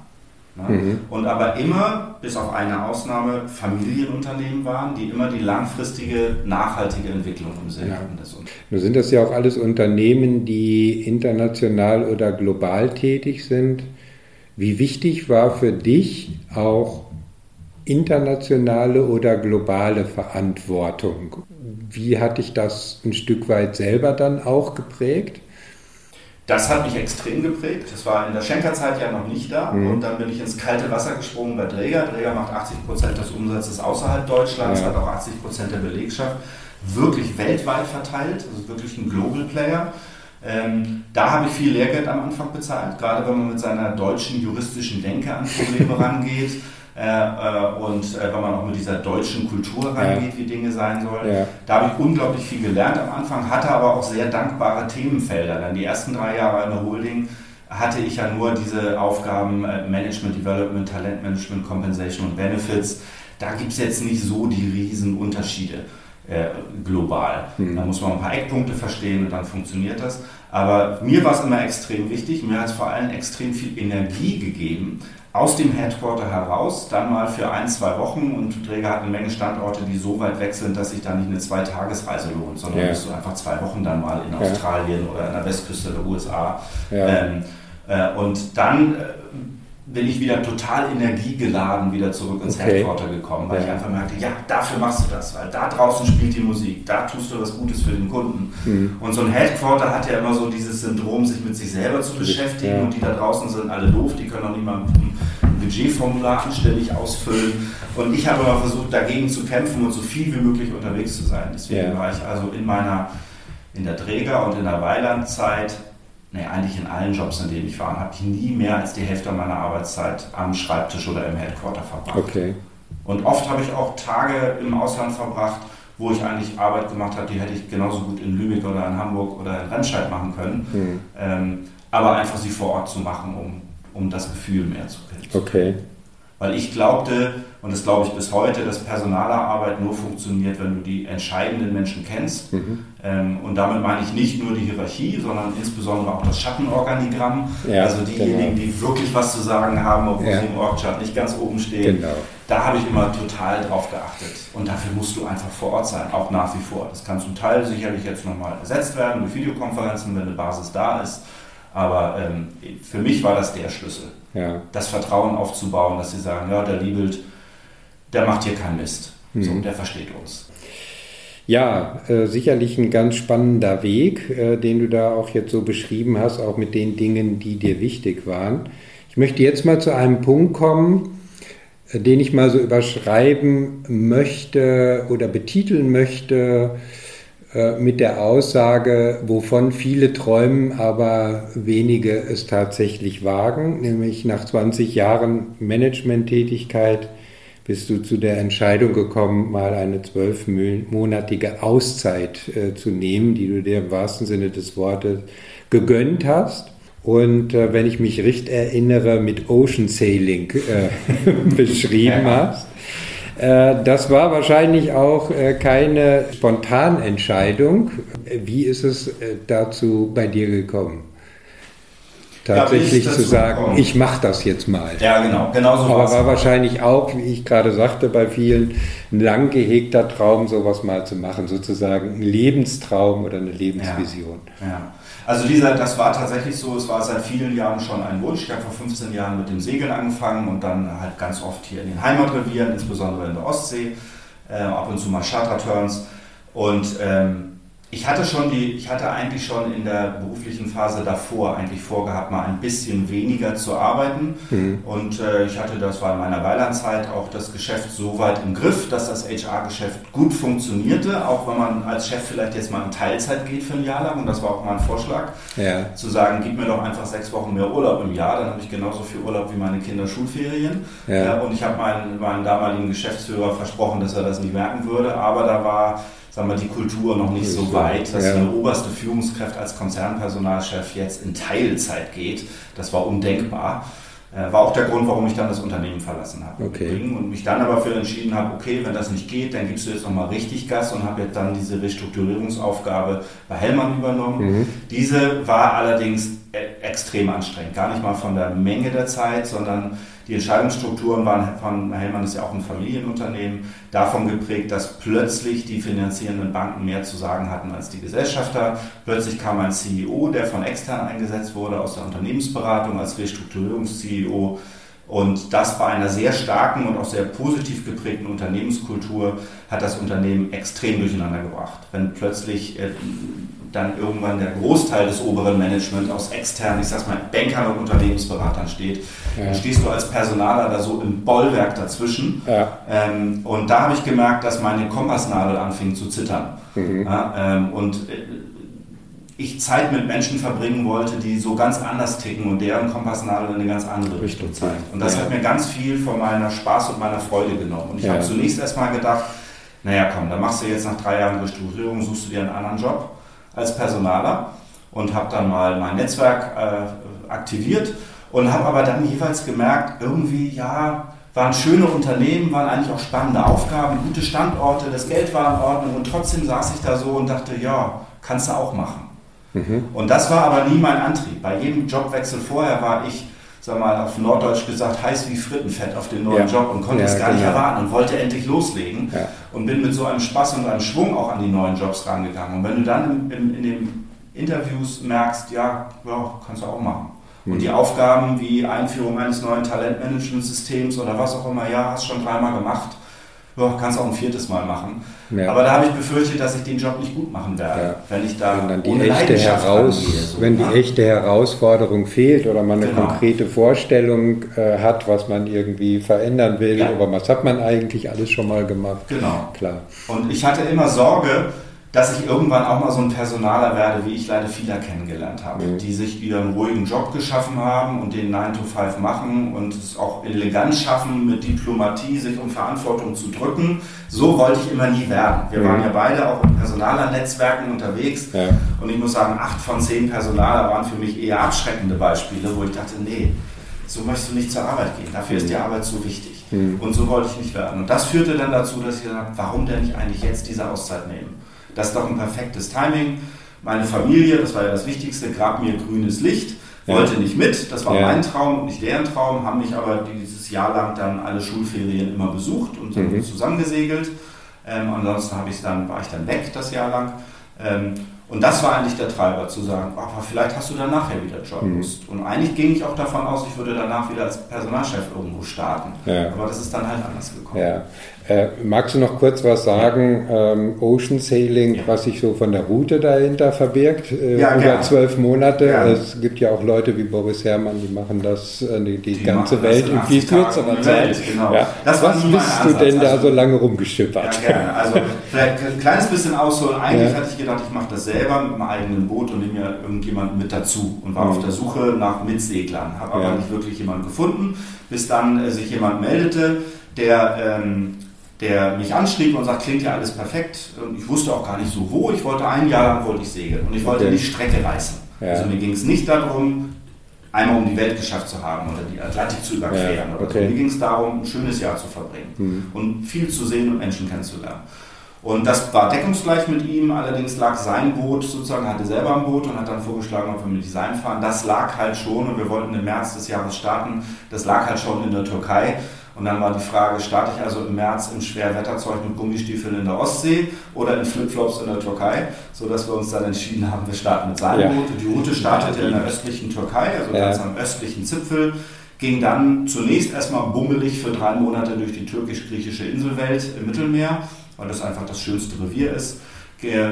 Ne? Mhm. Und aber immer, bis auf eine Ausnahme, Familienunternehmen waren, die immer die langfristige, nachhaltige Entwicklung im Sinn hatten. Des Nun sind das ja auch alles Unternehmen, die international oder global tätig sind. Wie wichtig war für dich auch internationale oder globale Verantwortung. Wie hat dich das ein Stück weit selber dann auch geprägt? Das hat mich extrem geprägt. Das war in der Schenkerzeit ja noch nicht da. Mhm. Und dann bin ich ins kalte Wasser gesprungen bei Dräger. Dräger macht 80 Prozent des Umsatzes außerhalb Deutschlands, ja. hat auch 80 Prozent der Belegschaft. Wirklich weltweit verteilt, also wirklich ein Global Player. Ähm, da habe ich viel Lehrgeld am Anfang bezahlt, gerade wenn man mit seiner deutschen juristischen Denke an Probleme <laughs> rangeht. Äh, äh, und äh, wenn man auch mit dieser deutschen Kultur rangeht, ja. wie Dinge sein sollen. Ja. Da habe ich unglaublich viel gelernt am Anfang, hatte aber auch sehr dankbare Themenfelder. Dann die ersten drei Jahre in der Holding hatte ich ja nur diese Aufgaben Management, Development, Talentmanagement, Compensation und Benefits. Da gibt es jetzt nicht so die riesen Unterschiede äh, global. Mhm. Da muss man ein paar Eckpunkte verstehen und dann funktioniert das. Aber mir war es immer extrem wichtig, mir hat es vor allem extrem viel Energie gegeben, aus dem Headquarter heraus, dann mal für ein, zwei Wochen und Träger hat eine Menge Standorte, die so weit weg sind, dass sich da nicht eine Zweitagesreise lohnt, sondern ja. bist du einfach zwei Wochen dann mal in Australien oder an der Westküste der USA. Ja. Ähm, äh, und dann äh, bin ich wieder total energiegeladen wieder zurück ins okay. Headquarter gekommen, weil ja. ich einfach merkte, ja, dafür machst du das, weil da draußen spielt die Musik, da tust du was Gutes für den Kunden. Mhm. Und so ein Headquarter hat ja immer so dieses Syndrom, sich mit sich selber zu beschäftigen ja. und die da draußen sind alle doof, die können auch nicht mal ein Budgetformular anständig ausfüllen. Und ich habe aber versucht, dagegen zu kämpfen und so viel wie möglich unterwegs zu sein. Deswegen ja. war ich also in meiner, in der Träger- und in der Weilandzeit nee, eigentlich in allen Jobs, in denen ich war, habe ich nie mehr als die Hälfte meiner Arbeitszeit am Schreibtisch oder im Headquarter verbracht. Okay. Und oft habe ich auch Tage im Ausland verbracht, wo ich eigentlich Arbeit gemacht habe, die hätte ich genauso gut in Lübeck oder in Hamburg oder in Remscheid machen können. Mhm. Ähm, aber einfach sie vor Ort zu machen, um, um das Gefühl mehr zu kennen. Okay. Weil ich glaubte, und das glaube ich bis heute, dass Personalarbeit nur funktioniert, wenn du die entscheidenden Menschen kennst. Mhm. Ähm, und damit meine ich nicht nur die Hierarchie, sondern insbesondere auch das Schattenorganigramm. Ja, also diejenigen, genau. die wirklich was zu sagen haben, obwohl ja. sie im Org-Chat nicht ganz oben stehen. Genau. Da habe ich immer total drauf geachtet. Und dafür musst du einfach vor Ort sein, auch nach wie vor. Das kann zum Teil sicherlich jetzt nochmal ersetzt werden durch Videokonferenzen, wenn eine Basis da ist. Aber ähm, für mich war das der Schlüssel. Ja. Das Vertrauen aufzubauen, dass sie sagen, ja, der Liebelt, der macht hier keinen Mist. Mhm. So, der versteht uns. Ja, äh, sicherlich ein ganz spannender Weg, äh, den du da auch jetzt so beschrieben hast, auch mit den Dingen, die dir wichtig waren. Ich möchte jetzt mal zu einem Punkt kommen, äh, den ich mal so überschreiben möchte oder betiteln möchte äh, mit der Aussage, wovon viele träumen, aber wenige es tatsächlich wagen, nämlich nach 20 Jahren Managementtätigkeit bist du zu der Entscheidung gekommen, mal eine zwölfmonatige Auszeit äh, zu nehmen, die du dir im wahrsten Sinne des Wortes gegönnt hast. Und äh, wenn ich mich recht erinnere, mit Ocean Sailing äh, <laughs> beschrieben hast. Äh, das war wahrscheinlich auch äh, keine Spontanentscheidung. Wie ist es äh, dazu bei dir gekommen? Tatsächlich zu sagen, gekommen? ich mache das jetzt mal. Ja, genau. genau so Aber war wahrscheinlich auch, wie ich gerade sagte, bei vielen ein lang gehegter Traum, sowas mal zu machen, sozusagen ein Lebenstraum oder eine Lebensvision. Ja. ja. Also dieser, das war tatsächlich so, es war seit vielen Jahren schon ein Wunsch. Ich habe vor 15 Jahren mit dem Segeln angefangen und dann halt ganz oft hier in den Heimatrevieren, insbesondere in der Ostsee, äh, ab und zu mal Charter-Turns. Und ähm, ich hatte schon die, ich hatte eigentlich schon in der beruflichen Phase davor eigentlich vorgehabt, mal ein bisschen weniger zu arbeiten. Mhm. Und äh, ich hatte, das war in meiner Weilandzeit, auch das Geschäft so weit im Griff, dass das HR-Geschäft gut funktionierte, auch wenn man als Chef vielleicht jetzt mal in Teilzeit geht für ein Jahr lang. Und das war auch mein Vorschlag, ja. zu sagen, gib mir doch einfach sechs Wochen mehr Urlaub im Jahr, dann habe ich genauso viel Urlaub wie meine Kinder Schulferien. Ja. und ich habe meinen, meinen damaligen Geschäftsführer versprochen, dass er das nicht merken würde, aber da war sagen wir, die Kultur noch nicht so weit, dass ja. eine oberste Führungskraft als Konzernpersonalchef jetzt in Teilzeit geht. Das war undenkbar. Äh, war auch der Grund, warum ich dann das Unternehmen verlassen habe. Okay. Und mich dann aber für entschieden habe, okay, wenn das nicht geht, dann gibst du jetzt nochmal richtig Gas und habe jetzt dann diese Restrukturierungsaufgabe bei Hellmann übernommen. Mhm. Diese war allerdings e-, extrem anstrengend. Gar nicht mal von der Menge der Zeit, sondern die Entscheidungsstrukturen waren von Hellmann ist ja auch ein Familienunternehmen, davon geprägt, dass plötzlich die finanzierenden Banken mehr zu sagen hatten als die Gesellschafter. Plötzlich kam ein CEO, der von extern eingesetzt wurde, aus der Unternehmensberatung als Restrukturierungs-CEO Und das bei einer sehr starken und auch sehr positiv geprägten Unternehmenskultur hat das Unternehmen extrem durcheinander gebracht. Wenn plötzlich äh, dann irgendwann der Großteil des oberen Managements aus externen, ich sag's mal, Bankern und Unternehmensberatern steht, ja. dann stehst du als Personaler da so im Bollwerk dazwischen. Ja. Ähm, und da habe ich gemerkt, dass meine Kompassnadel anfing zu zittern. Mhm. Ja, ähm, und äh, ich Zeit mit Menschen verbringen wollte, die so ganz anders ticken und deren Kompassnadel in eine ganz andere Richtung zeigt. Und das hat mir ganz viel von meiner Spaß und meiner Freude genommen. Und ich habe zunächst erstmal gedacht, naja komm, dann machst du jetzt nach drei Jahren Restrukturierung, suchst du dir einen anderen Job als Personaler und habe dann mal mein Netzwerk äh, aktiviert und habe aber dann jeweils gemerkt, irgendwie, ja, waren schöne Unternehmen, waren eigentlich auch spannende Aufgaben, gute Standorte, das Geld war in Ordnung und trotzdem saß ich da so und dachte, ja, kannst du auch machen. Mhm. Und das war aber nie mein Antrieb. Bei jedem Jobwechsel vorher war ich, sag mal, auf Norddeutsch gesagt, heiß wie Frittenfett auf den neuen ja. Job und konnte ja, es gar genau. nicht erwarten und wollte endlich loslegen ja. und bin mit so einem Spaß und einem Schwung auch an die neuen Jobs rangegangen. Und wenn du dann in, in, den Interviews merkst, ja, ja, kannst du auch machen. Mhm. Und die Aufgaben wie Einführung eines neuen Talentmanagementsystems oder was auch immer, ja, hast schon dreimal gemacht ja, kannst auch ein viertes Mal machen. Ja. Aber da habe ich befürchtet, dass ich den Job nicht gut machen werde, ja. wenn ich da wenn dann die echte heraus, angehe, so, Wenn die ja. echte Herausforderung fehlt oder man eine genau. konkrete Vorstellung äh, hat, was man irgendwie verändern will, aber was hat man eigentlich alles schon mal gemacht. Genau. Klar. Und ich hatte immer Sorge, dass ich irgendwann auch mal so ein Personaler werde, wie ich leider viele kennengelernt habe, mhm. die sich ihren ruhigen Job geschaffen haben und den 9 to 5 machen und es auch elegant schaffen, mit Diplomatie sich um Verantwortung zu drücken. So wollte ich immer nie werden. Wir mhm. waren ja beide auch in Personalernetzwerken unterwegs ja. und ich muss sagen, acht von zehn Personaler waren für mich eher abschreckende Beispiele, wo ich dachte, nee, so möchtest du nicht zur Arbeit gehen. Dafür mhm. ist die Arbeit so wichtig. Mhm. Und so wollte ich nicht werden. Und das führte dann dazu, dass ich gesagt habe, warum denn nicht eigentlich jetzt diese Auszeit nehmen? Das ist doch ein perfektes Timing. Meine Familie, das war ja das Wichtigste, gab mir grünes Licht, wollte ja. nicht mit. Das war ja. mein Traum und nicht deren Traum, haben mich aber dieses Jahr lang dann alle Schulferien immer besucht und mhm. zusammengesegelt. Ähm, ansonsten ich dann, war ich dann weg das Jahr lang. Ähm, und das war eigentlich der Treiber, zu sagen, aber vielleicht hast du dann nachher wieder Joblust. Mhm. Und eigentlich ging ich auch davon aus, ich würde danach wieder als Personalchef irgendwo starten. Ja. Aber das ist dann halt anders gekommen. Ja. Äh, magst du noch kurz was sagen, ähm, Ocean Sailing, ja. was sich so von der Route dahinter verbirgt, äh, ja, über zwölf Monate? Ja. Es gibt ja auch Leute wie Boris Herrmann, die machen das äh, die, die, die ganze Welt in viel kürzerer Zeit. Genau. was bist du denn da also, so lange rumgeschippert? Ja, gerne. Also <laughs> vielleicht ein kleines bisschen ausholen. Eigentlich hatte ich gedacht, ich mache das selber mit meinem eigenen Boot und nehme mir irgendjemanden mit dazu und war mhm. auf der Suche nach Mitseglern, habe aber nicht wirklich jemanden gefunden, bis dann äh, sich jemand meldete, der... Ähm, der mich anschrieb und sagt, klingt ja alles perfekt. Ich wusste auch gar nicht so wo. Ich wollte ein Jahr lang wollte ich segeln und ich wollte okay. die Strecke reißen. Ja. Also mir ging es nicht darum, einmal um die Welt geschafft zu haben oder die Atlantik zu überqueren. Ja, okay. so. Mir ging es darum, ein schönes Jahr zu verbringen mhm. und viel zu sehen und Menschen kennenzulernen. Und das war deckungsgleich mit ihm, allerdings lag sein Boot sozusagen, hatte selber ein Boot und hat dann vorgeschlagen, ob wir mit Design fahren. Das lag halt schon und wir wollten im März des Jahres starten. Das lag halt schon in der Türkei. Und dann war die Frage, starte ich also im März im Schwerwetterzeug mit Gummistiefeln in der Ostsee oder in Flipflops in der Türkei, sodass wir uns dann entschieden haben, wir starten mit seinem ja. Die Route startete in der östlichen Türkei, also ja. ganz am östlichen Zipfel, ging dann zunächst erstmal bummelig für drei Monate durch die türkisch-griechische Inselwelt im Mittelmeer, weil das einfach das schönste Revier ist.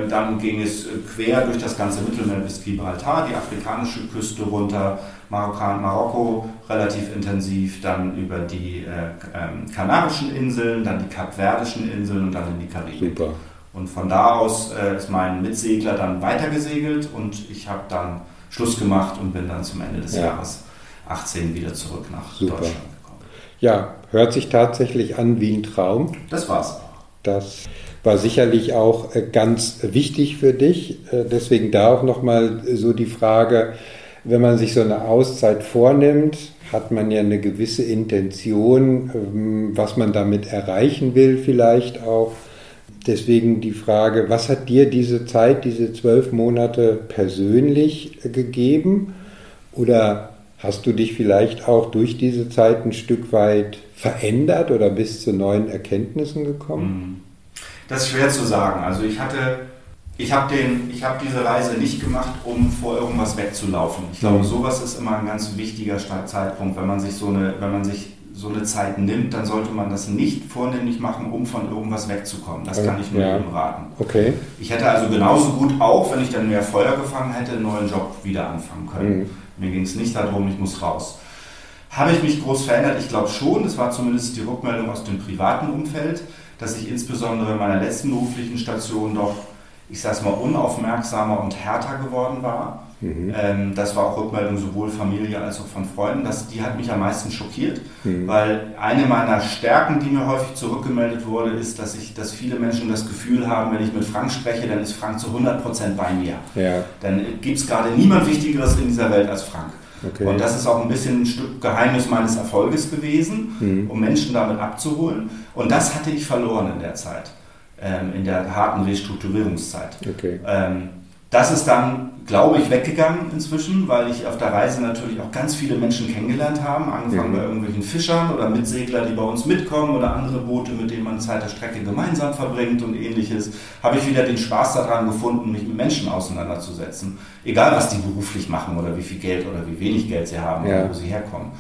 Dann ging es quer durch das ganze Mittelmeer bis Gibraltar, die afrikanische Küste runter, Marokkan, Marokko relativ intensiv, dann über die äh, ähm, Kanarischen Inseln, dann die Kapverdischen Inseln und dann in die Karibik. Super. Und von da aus äh, ist mein Mitsegler dann weitergesegelt und ich habe dann Schluss gemacht und bin dann zum Ende des ja. Jahres 18 wieder zurück nach Super. Deutschland gekommen. Ja, hört sich tatsächlich an wie ein Traum. Das war's. Das war sicherlich auch äh, ganz wichtig für dich. Äh, deswegen da auch nochmal so die Frage, wenn man sich so eine Auszeit vornimmt, hat man ja eine gewisse Intention, ähm, was man damit erreichen will vielleicht auch. Deswegen die Frage, was hat dir diese Zeit, diese zwölf Monate persönlich gegeben? Oder hast du dich vielleicht auch durch diese Zeit ein Stück weit verändert oder bist zu neuen Erkenntnissen gekommen? Mhm. Das ist schwer zu sagen. Also ich hatte Ich habe hab diese Reise nicht gemacht, um vor irgendwas wegzulaufen. Ich glaube, mhm. sowas ist immer ein ganz wichtiger Zeitpunkt. Wenn man sich so eine, wenn man sich so eine Zeit nimmt, dann sollte man das nicht vornehmlich machen, um von irgendwas wegzukommen. Das kann ich nur ja. jedem raten. Okay. Ich hätte also genauso gut auch, wenn ich dann mehr Feuer gefangen hätte, einen neuen Job wieder anfangen können. Mhm. Mir ging es nicht darum, ich muss raus. Habe ich mich groß verändert? Ich glaube schon. Das war zumindest die Rückmeldung aus dem privaten Umfeld, dass ich insbesondere in meiner letzten beruflichen Station doch, ich sage es mal, unaufmerksamer und härter geworden war. Mhm. Ähm, das war auch Rückmeldung sowohl Familie als auch von Freunden. Das, die hat mich am meisten schockiert, mhm. weil eine meiner Stärken, die mir häufig zurückgemeldet wurde, ist, dass, ich, dass viele Menschen das Gefühl haben, wenn ich mit Frank spreche, dann ist Frank zu 100% bei mir. Ja. Dann gibt es gerade niemand Wichtigeres in dieser Welt als Frank. Okay. Und das ist auch ein bisschen ein Stück Geheimnis meines Erfolges gewesen, mhm. um Menschen damit abzuholen. Und das hatte ich verloren in der Zeit, ähm, in der harten Restrukturierungszeit. Okay. Ähm, das ist dann, glaube ich, weggegangen inzwischen, weil ich auf der Reise natürlich auch ganz viele Menschen kennengelernt habe, angefangen mhm. bei irgendwelchen Fischern oder Mitsegler, die bei uns mitkommen oder andere Boote, mit denen man Zeit der Strecke gemeinsam verbringt und ähnliches, habe ich wieder den Spaß daran gefunden, mich mit Menschen auseinanderzusetzen. Egal, was die beruflich machen oder wie viel Geld oder wie wenig Geld sie haben ja. oder wo sie herkommen.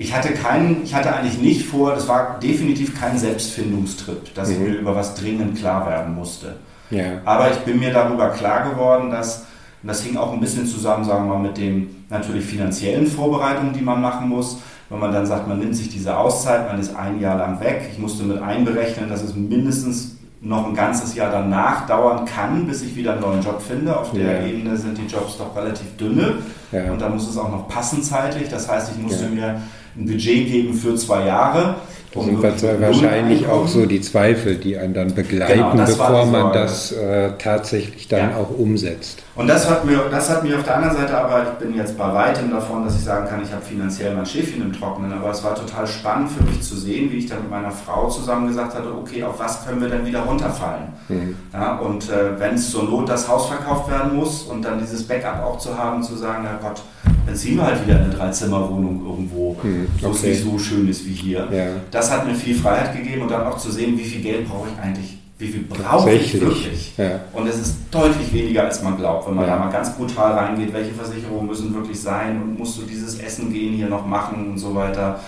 Ich hatte keinen, ich hatte eigentlich nicht vor, das war definitiv kein Selbstfindungstrip, dass mhm. ich mir über was dringend klar werden musste. Ja. Aber ich bin mir darüber klar geworden, dass, und das hing auch ein bisschen zusammen, sagen wir mal, mit den natürlich finanziellen Vorbereitungen, die man machen muss. Wenn man dann sagt, man nimmt sich diese Auszeit, man ist ein Jahr lang weg. Ich musste mit einberechnen, dass es mindestens noch ein ganzes Jahr danach dauern kann, bis ich wieder einen neuen Job finde. Auf der ja. Ebene sind die Jobs doch relativ dünne ja. und da muss es auch noch passen zeitlich. Das heißt, ich musste ja. mir ein Budget geben für zwei Jahre. Das sind wahrscheinlich auch so die Zweifel, die einen dann begleiten, genau, bevor man das äh, tatsächlich dann ja. auch umsetzt. Und das hat, mir, das hat mir auf der anderen Seite aber, ich bin jetzt bei weitem davon, dass ich sagen kann, ich habe finanziell mein Schäfchen im Trockenen, aber es war total spannend für mich zu sehen, wie ich dann mit meiner Frau zusammen gesagt hatte, okay, auf was können wir denn wieder runterfallen? Mhm. Ja, und äh, wenn es zur Not das Haus verkauft werden muss und dann dieses Backup auch zu haben, zu sagen, na Gott, dann ziehen wir halt wieder in eine Dreizimmerwohnung irgendwo, mhm, okay. wo es nicht so schön ist wie hier. Ja. Das hat mir viel Freiheit gegeben und dann auch zu sehen, wie viel Geld brauche ich eigentlich, wie viel brauche ich wirklich. Ja. Und es ist deutlich weniger, als man glaubt, wenn man ja. da mal ganz brutal reingeht, welche Versicherungen müssen wirklich sein und musst du dieses Essen gehen hier noch machen und so weiter.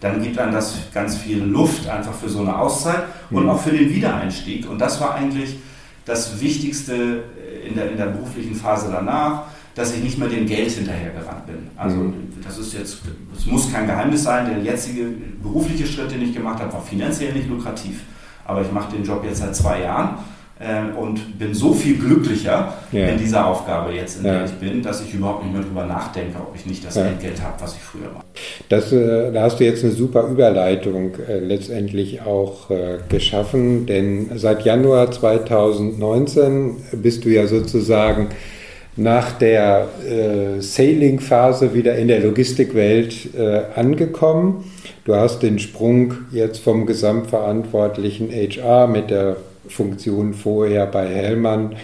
Dann gibt einem das ganz viel Luft einfach für so eine Auszeit und mhm. auch für den Wiedereinstieg. Und das war eigentlich das Wichtigste in der, in der beruflichen Phase danach dass ich nicht mehr dem Geld hinterhergerannt bin. Also mhm. das ist jetzt, es muss kein Geheimnis sein, der jetzige berufliche Schritt, den ich gemacht habe, war finanziell nicht lukrativ. Aber ich mache den Job jetzt seit zwei Jahren äh, und bin so viel glücklicher ja. in dieser Aufgabe jetzt, in ja. der ich bin, dass ich überhaupt nicht mehr darüber nachdenke, ob ich nicht das ja. Geld habe, was ich früher war. Das, äh, da hast du jetzt eine super Überleitung äh, letztendlich auch äh, geschaffen, denn seit Januar 2019 bist du ja sozusagen nach der äh, Sailing-Phase wieder in der Logistikwelt äh, angekommen. Du hast den Sprung jetzt vom gesamtverantwortlichen HR mit der Funktion vorher bei Hellmann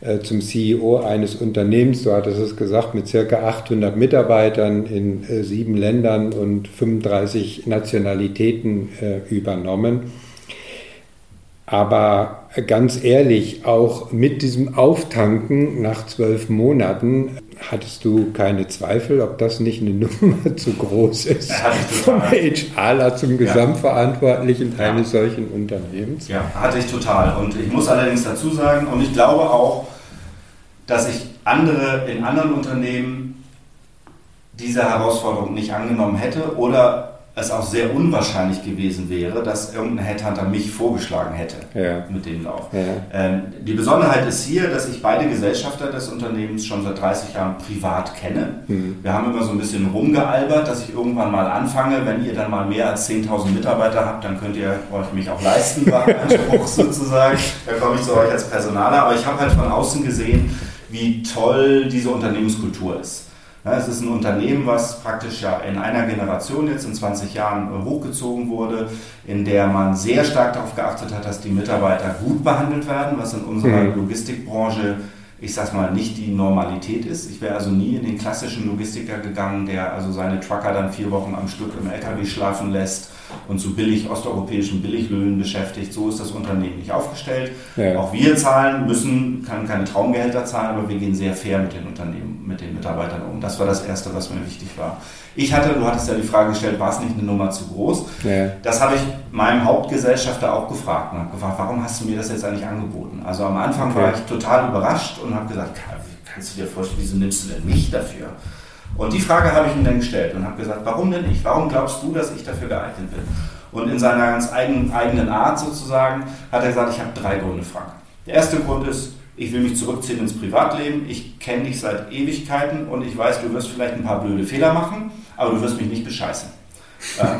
äh, zum CEO eines Unternehmens, du hattest es gesagt, mit circa 800 Mitarbeitern in äh, sieben Ländern und 35 Nationalitäten äh, übernommen. Aber ganz ehrlich, auch mit diesem Auftanken nach zwölf Monaten hattest du keine Zweifel, ob das nicht eine <laughs> Nummer zu groß ist vom HRler zum Gesamtverantwortlichen ja. eines solchen Unternehmens? Ja, hatte ich total. Und ich muss allerdings dazu sagen, und ich glaube auch, dass ich andere in anderen Unternehmen diese Herausforderung nicht angenommen hätte oder es auch sehr unwahrscheinlich gewesen wäre, dass irgendein Headhunter mich vorgeschlagen hätte ja. mit dem Lauf. Ja. Ähm, die Besonderheit ist hier, dass ich beide Gesellschafter des Unternehmens schon seit 30 Jahren privat kenne. Mhm. Wir haben immer so ein bisschen rumgealbert, dass ich irgendwann mal anfange, wenn ihr dann mal mehr als 10.000 Mitarbeiter habt, dann könnt ihr euch mich auch leisten, war <laughs> Anspruch sozusagen. Da komme ich zu euch als Personaler. Aber ich habe halt von außen gesehen, wie toll diese Unternehmenskultur ist. Es ist ein Unternehmen, was praktisch ja in einer Generation jetzt in 20 Jahren äh, hochgezogen wurde, in der man sehr stark darauf geachtet hat, dass die Mitarbeiter gut behandelt werden, was in unserer mhm. Logistikbranche ich sag mal, nicht die Normalität ist. Ich wäre also nie in den klassischen Logistiker gegangen, der also seine Trucker dann vier Wochen am Stück im LKW schlafen lässt und zu billig osteuropäischen Billiglöhnen beschäftigt. So ist das Unternehmen nicht aufgestellt. Ja. Auch wir zahlen, müssen, können keine Traumgehälter zahlen, aber wir gehen sehr fair mit den Unternehmen, mit den Mitarbeitern um. Das war das Erste, was mir wichtig war. Ich hatte, du hattest ja die Frage gestellt, war es nicht eine Nummer zu groß? Ja. Das habe ich meinem Hauptgesellschafter auch gefragt und habe gefragt, warum hast du mir das jetzt eigentlich angeboten? Also am Anfang okay. war ich total überrascht und habe gesagt, kannst du dir vorstellen, wieso nimmst du denn mich dafür? Und die Frage habe ich ihm dann gestellt und habe gesagt, warum denn ich? Warum glaubst du, dass ich dafür geeignet bin? Und in seiner ganz eigenen, eigenen Art sozusagen hat er gesagt, ich habe drei Gründe, Frank. Der erste Grund ist, ich will mich zurückziehen ins Privatleben, ich kenne dich seit Ewigkeiten und ich weiß, du wirst vielleicht ein paar blöde Fehler machen, aber du wirst mich nicht bescheißen.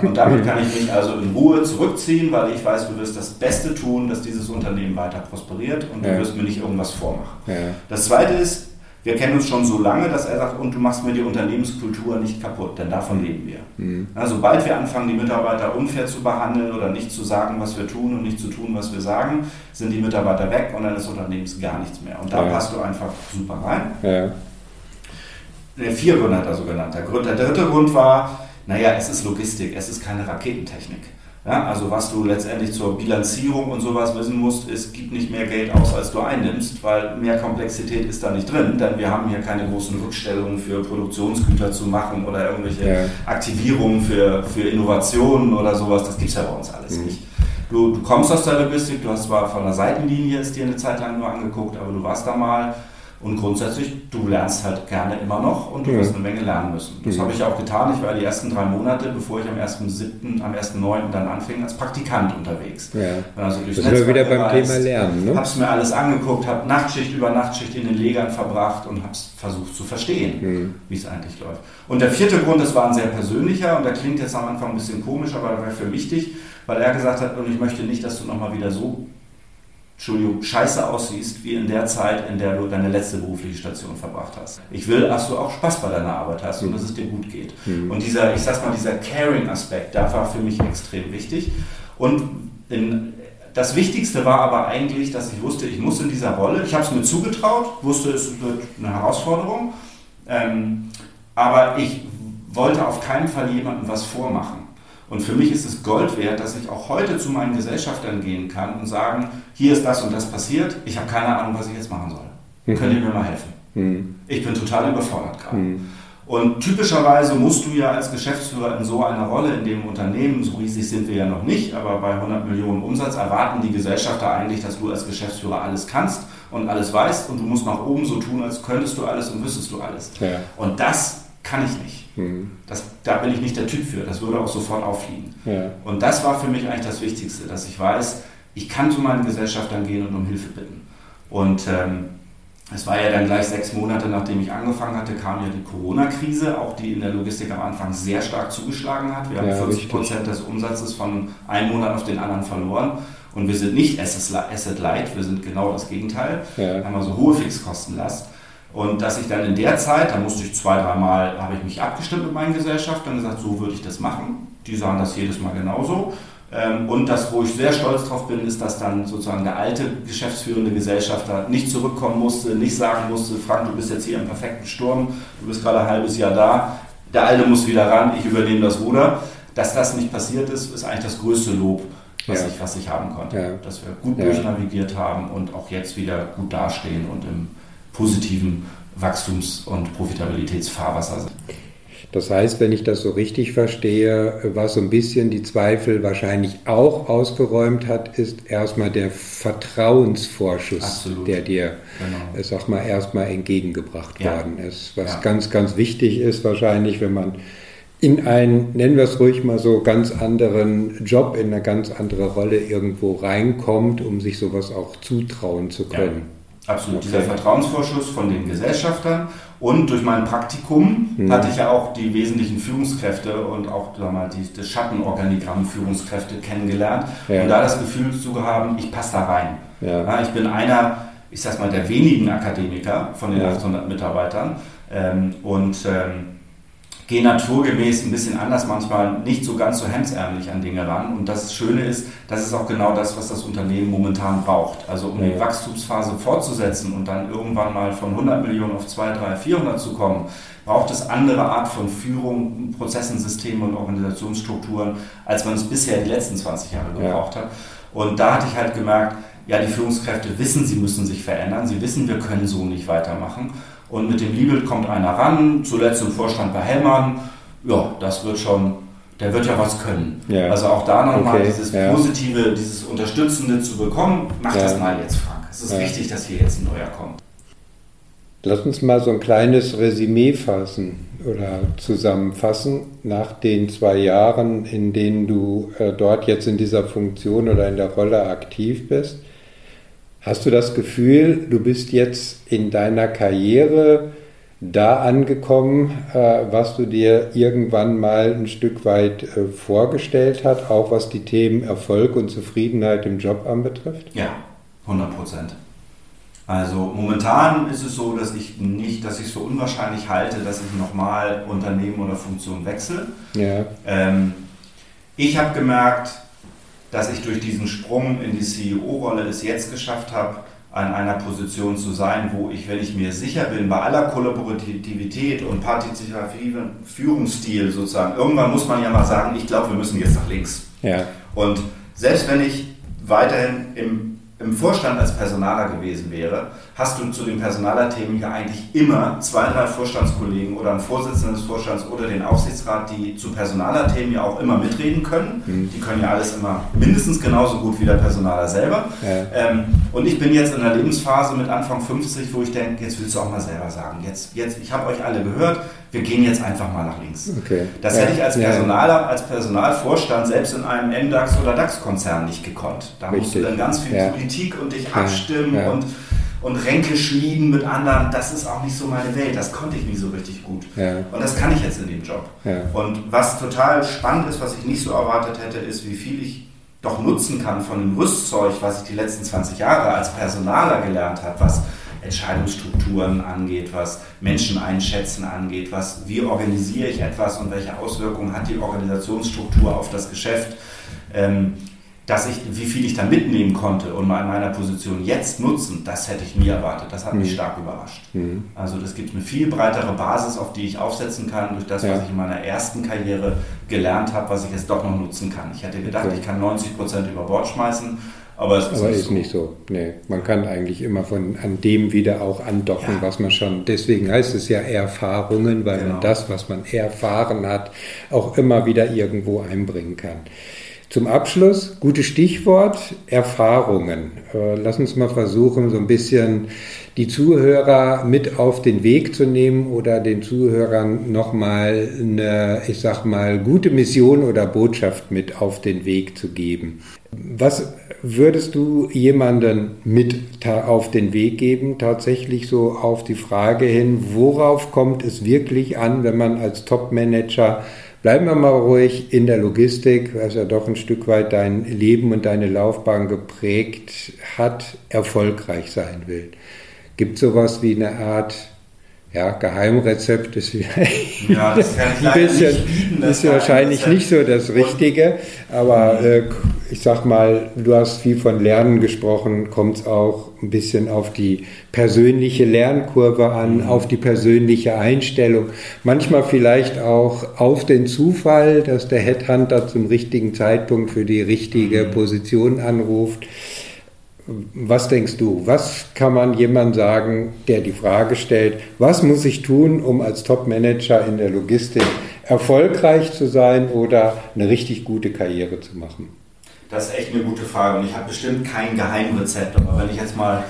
Und damit kann ich mich also in Ruhe zurückziehen, weil ich weiß, du wirst das Beste tun, dass dieses Unternehmen weiter prosperiert und du ja. wirst mir nicht irgendwas vormachen. Ja. Das Zweite ist, wir kennen uns schon so lange, dass er sagt, und du machst mir die Unternehmenskultur nicht kaputt, denn davon leben wir. Mhm. Ja, sobald wir anfangen, die Mitarbeiter unfair zu behandeln oder nicht zu sagen, was wir tun und nicht zu tun, was wir sagen, sind die Mitarbeiter weg und dann ist Unternehmens gar nichts mehr. Und da ja. passt du einfach super rein. Ja. Vier Gründe hat er so genannt. Der, Grund, der dritte Grund war, naja, es ist Logistik, es ist keine Raketentechnik. Ja, also was du letztendlich zur Bilanzierung und sowas wissen musst, es gibt nicht mehr Geld aus, als du einnimmst, weil mehr Komplexität ist da nicht drin, denn wir haben hier keine großen Rückstellungen für Produktionsgüter zu machen oder irgendwelche ja. Aktivierungen für, für Innovationen oder sowas, das gibt es ja bei uns alles mhm. nicht. Du, du kommst aus der Logistik, du hast zwar von der Seitenlinie es dir eine Zeit lang nur angeguckt, aber du warst da mal und grundsätzlich, du lernst halt gerne immer noch und du ja. wirst eine Menge lernen müssen. Das ja. habe ich auch getan. Ich war die ersten drei Monate, bevor ich am 1.7., am 1.9. dann anfing, als Praktikant unterwegs. Ja. Also durch das wir wieder beim gereist, Thema Lernen. Ne? Habe es mir alles angeguckt, habe Nachtschicht über Nachtschicht in den Legern verbracht und habe es versucht zu verstehen, mhm. wie es eigentlich läuft. Und der vierte Grund, das war ein sehr persönlicher und der klingt jetzt am Anfang ein bisschen komisch, aber der war für wichtig, weil er gesagt hat, und ich möchte nicht, dass du nochmal wieder so Entschuldigung, scheiße aussiehst, wie in der Zeit, in der du deine letzte berufliche Station verbracht hast. Ich will, dass du auch Spaß bei deiner Arbeit hast und dass es dir gut geht. Mhm. Und dieser, ich sag's mal, dieser Caring-Aspekt, der war für mich extrem wichtig. Und in, das Wichtigste war aber eigentlich, dass ich wusste, ich muss in dieser Rolle, ich habe es mir zugetraut, wusste, es wird eine Herausforderung, ähm, aber ich wollte auf keinen Fall jemandem was vormachen. Und für mich ist es Gold wert, dass ich auch heute zu meinen Gesellschaftern gehen kann und sagen, hier ist das und das passiert, ich habe keine Ahnung, was ich jetzt machen soll. Mhm. Könnt ihr mir mal helfen? Mhm. Ich bin total überfordert gerade. Mhm. Und typischerweise musst du ja als Geschäftsführer in so einer Rolle in dem Unternehmen, so riesig sind wir ja noch nicht, aber bei 100 Millionen Umsatz erwarten die Gesellschafter eigentlich, dass du als Geschäftsführer alles kannst und alles weißt und du musst nach oben so tun, als könntest du alles und wüsstest du alles. Ja. Und das kann ich nicht. Mhm. Das, da bin ich nicht der Typ für. Das würde auch sofort auffliegen. Ja. Und das war für mich eigentlich das Wichtigste, dass ich weiß, ich kann zu meinen Gesellschaftern gehen und um Hilfe bitten. Und ähm, es war ja dann gleich sechs Monate, nachdem ich angefangen hatte, kam ja die Corona-Krise, auch die in der Logistik am Anfang sehr stark zugeschlagen hat. Wir haben ja, 40 Prozent des Umsatzes von einem Monat auf den anderen verloren. Und wir sind nicht Asset Light, wir sind genau das Gegenteil. Ja. Wir haben also hohe Fixkostenlast. Und dass ich dann in der Zeit, da musste ich zwei, dreimal, habe ich mich abgestimmt mit meinen Gesellschaftern und gesagt, so würde ich das machen. Die sagen das jedes Mal genauso. Ähm, und das, wo ich sehr stolz drauf bin, ist, dass dann sozusagen der alte geschäftsführende Gesellschafter nicht zurückkommen musste, nicht sagen musste, Frank, du bist jetzt hier im perfekten Sturm, du bist gerade ein halbes Jahr da, der alte muss wieder ran, ich übernehme das Ruder. Dass das nicht passiert ist, ist eigentlich das größte Lob, was, ja. ich, was ich haben konnte. Ja. Dass wir gut ja. durchnavigiert haben und auch jetzt wieder gut dastehen und im positiven Wachstums- und Profitabilitätsfahrwasser sind. Das heißt, wenn ich das so richtig verstehe, was so ein bisschen die Zweifel wahrscheinlich auch ausgeräumt hat, ist erstmal der Vertrauensvorschuss, Absolut. der dir, genau. sag mal, erstmal entgegengebracht ja. worden ist. Was ja. ganz, ganz wichtig ist wahrscheinlich, wenn man in einen, nennen wir es ruhig mal so, ganz anderen Job, in eine ganz andere Rolle irgendwo reinkommt, um sich sowas auch zutrauen zu können. Ja. Absolut, dieser Vertrauensvorschuss von den Gesellschaftern und durch mein Praktikum mhm. hatte ich ja auch die wesentlichen Führungskräfte und auch sag mal, die, das Schattenorganigramm Führungskräfte kennengelernt ja. und da das Gefühl zu haben, ich passe da rein. Ja. Ja, ich bin einer, ich sag mal, der wenigen Akademiker von den 800 Mitarbeitern ähm, und ähm, gehe naturgemäß ein bisschen anders, manchmal nicht so ganz so hemsärmlich an Dinge ran. Und das Schöne ist, das ist auch genau das, was das Unternehmen momentan braucht. Also um die Wachstumsphase fortzusetzen und dann irgendwann mal von 100 Millionen auf 2, 3, 400 zu kommen, braucht es andere Art von Führung, Prozessen, Systemen und Organisationsstrukturen, als man es bisher die letzten 20 Jahre gebraucht ja. hat. Und da hatte ich halt gemerkt, ja, die Führungskräfte wissen, sie müssen sich verändern, sie wissen, wir können so nicht weitermachen. Und mit dem Liebelt kommt einer ran, zuletzt im Vorstand bei Hellmann. Ja, das wird schon, der wird ja was können. Ja. Also auch da nochmal okay. dieses ja. Positive, dieses Unterstützende zu bekommen. Mach ja. das mal jetzt, Frank. Es ist wichtig, dass hier jetzt ein neuer kommt. Lass uns mal so ein kleines Resümee fassen oder zusammenfassen nach den zwei Jahren, in denen du äh, dort jetzt in dieser Funktion oder in der Rolle aktiv bist. Hast du das Gefühl, du bist jetzt in deiner Karriere da angekommen, äh, was du dir irgendwann mal ein Stück weit äh, vorgestellt hast, auch was die Themen Erfolg und Zufriedenheit im Job anbetrifft? Ja, 100 Prozent. Also momentan ist es so, dass ich nicht, dass ich es für unwahrscheinlich halte, dass ich nochmal Unternehmen oder Funktion wechsle. Ja. Ähm, ich habe gemerkt, dass ich durch diesen Sprung in die CEO-Rolle es jetzt geschafft habe, an einer Position zu sein, wo ich, wenn ich mir sicher bin, bei aller Kollaborativität und partizipativen Führungsstil sozusagen, irgendwann muss man ja mal sagen, ich glaube, wir müssen jetzt nach links. Ja. Und selbst wenn ich weiterhin im im Vorstand als Personaler gewesen wäre, hast du zu den Personalerthemen ja eigentlich immer zwei, drei Vorstandskollegen oder einen Vorsitzenden des Vorstands oder den Aufsichtsrat, die zu Personalerthemen ja auch immer mitreden können. Mhm. Die können ja alles immer mindestens genauso gut wie der Personaler selber. Ja. Ähm, und ich bin jetzt in einer Lebensphase mit Anfang 50, wo ich denke, jetzt willst du auch mal selber sagen, jetzt, jetzt ich habe euch alle gehört, wir gehen jetzt einfach mal nach links. Okay. Das ja. hätte ich als Personaler, als Personalvorstand selbst in einem MDAX oder DAX-Konzern nicht gekonnt. Da Richtig. musst du dann ganz viel ja. Politik und dich abstimmen und, und Ränke schmieden mit anderen. Das ist auch nicht so meine Welt. Das konnte ich nicht so richtig gut. Und das kann ich jetzt in dem Job. Und was total spannend ist, was ich nicht so erwartet hätte, ist, wie viel ich doch nutzen kann von dem Rüstzeug, was ich die letzten 20 Jahre als Personaler gelernt habe, was Entscheidungsstrukturen angeht, was Menschen einschätzen angeht, was wie organisiere ich etwas und welche Auswirkungen hat die Organisationsstruktur auf das Geschäft, ähm, dass ich, wie viel ich da mitnehmen konnte und mal in meiner Position jetzt nutzen, das hätte ich nie erwartet. Das hat mich mhm. stark überrascht. Mhm. Also das gibt eine viel breitere Basis, auf die ich aufsetzen kann, durch das, ja. was ich in meiner ersten Karriere gelernt habe, was ich jetzt doch noch nutzen kann. Ich hätte gedacht, okay. ich kann 90 Prozent über Bord schmeißen aber es ist, Aber nicht, ist so. nicht so. Nee, man kann eigentlich immer von an dem wieder auch andocken, ja. was man schon. Deswegen heißt es ja Erfahrungen, weil genau. man das, was man erfahren hat, auch immer wieder irgendwo einbringen kann. Zum Abschluss, gutes Stichwort, Erfahrungen. Äh, lass uns mal versuchen, so ein bisschen die Zuhörer mit auf den Weg zu nehmen oder den Zuhörern nochmal eine, ich sag mal, gute Mission oder Botschaft mit auf den Weg zu geben. Was würdest du jemanden mit auf den Weg geben, tatsächlich so auf die Frage hin, worauf kommt es wirklich an, wenn man als Top-Manager Bleiben wir mal ruhig in der Logistik, was ja doch ein Stück weit dein Leben und deine Laufbahn geprägt hat, erfolgreich sein will. Gibt sowas wie eine Art ja, Geheimrezept ist vielleicht ja, das <laughs> ein bisschen, bieten, ist wahrscheinlich nicht so das Richtige, aber äh, ich sag mal, du hast viel von Lernen gesprochen, kommt es auch ein bisschen auf die persönliche Lernkurve an, mhm. auf die persönliche Einstellung, manchmal vielleicht auch auf den Zufall, dass der Headhunter zum richtigen Zeitpunkt für die richtige mhm. Position anruft. Was denkst du, was kann man jemand sagen, der die Frage stellt, was muss ich tun, um als Top-Manager in der Logistik erfolgreich zu sein oder eine richtig gute Karriere zu machen? Das ist echt eine gute Frage und ich habe bestimmt kein Geheimrezept, aber wenn ich jetzt mal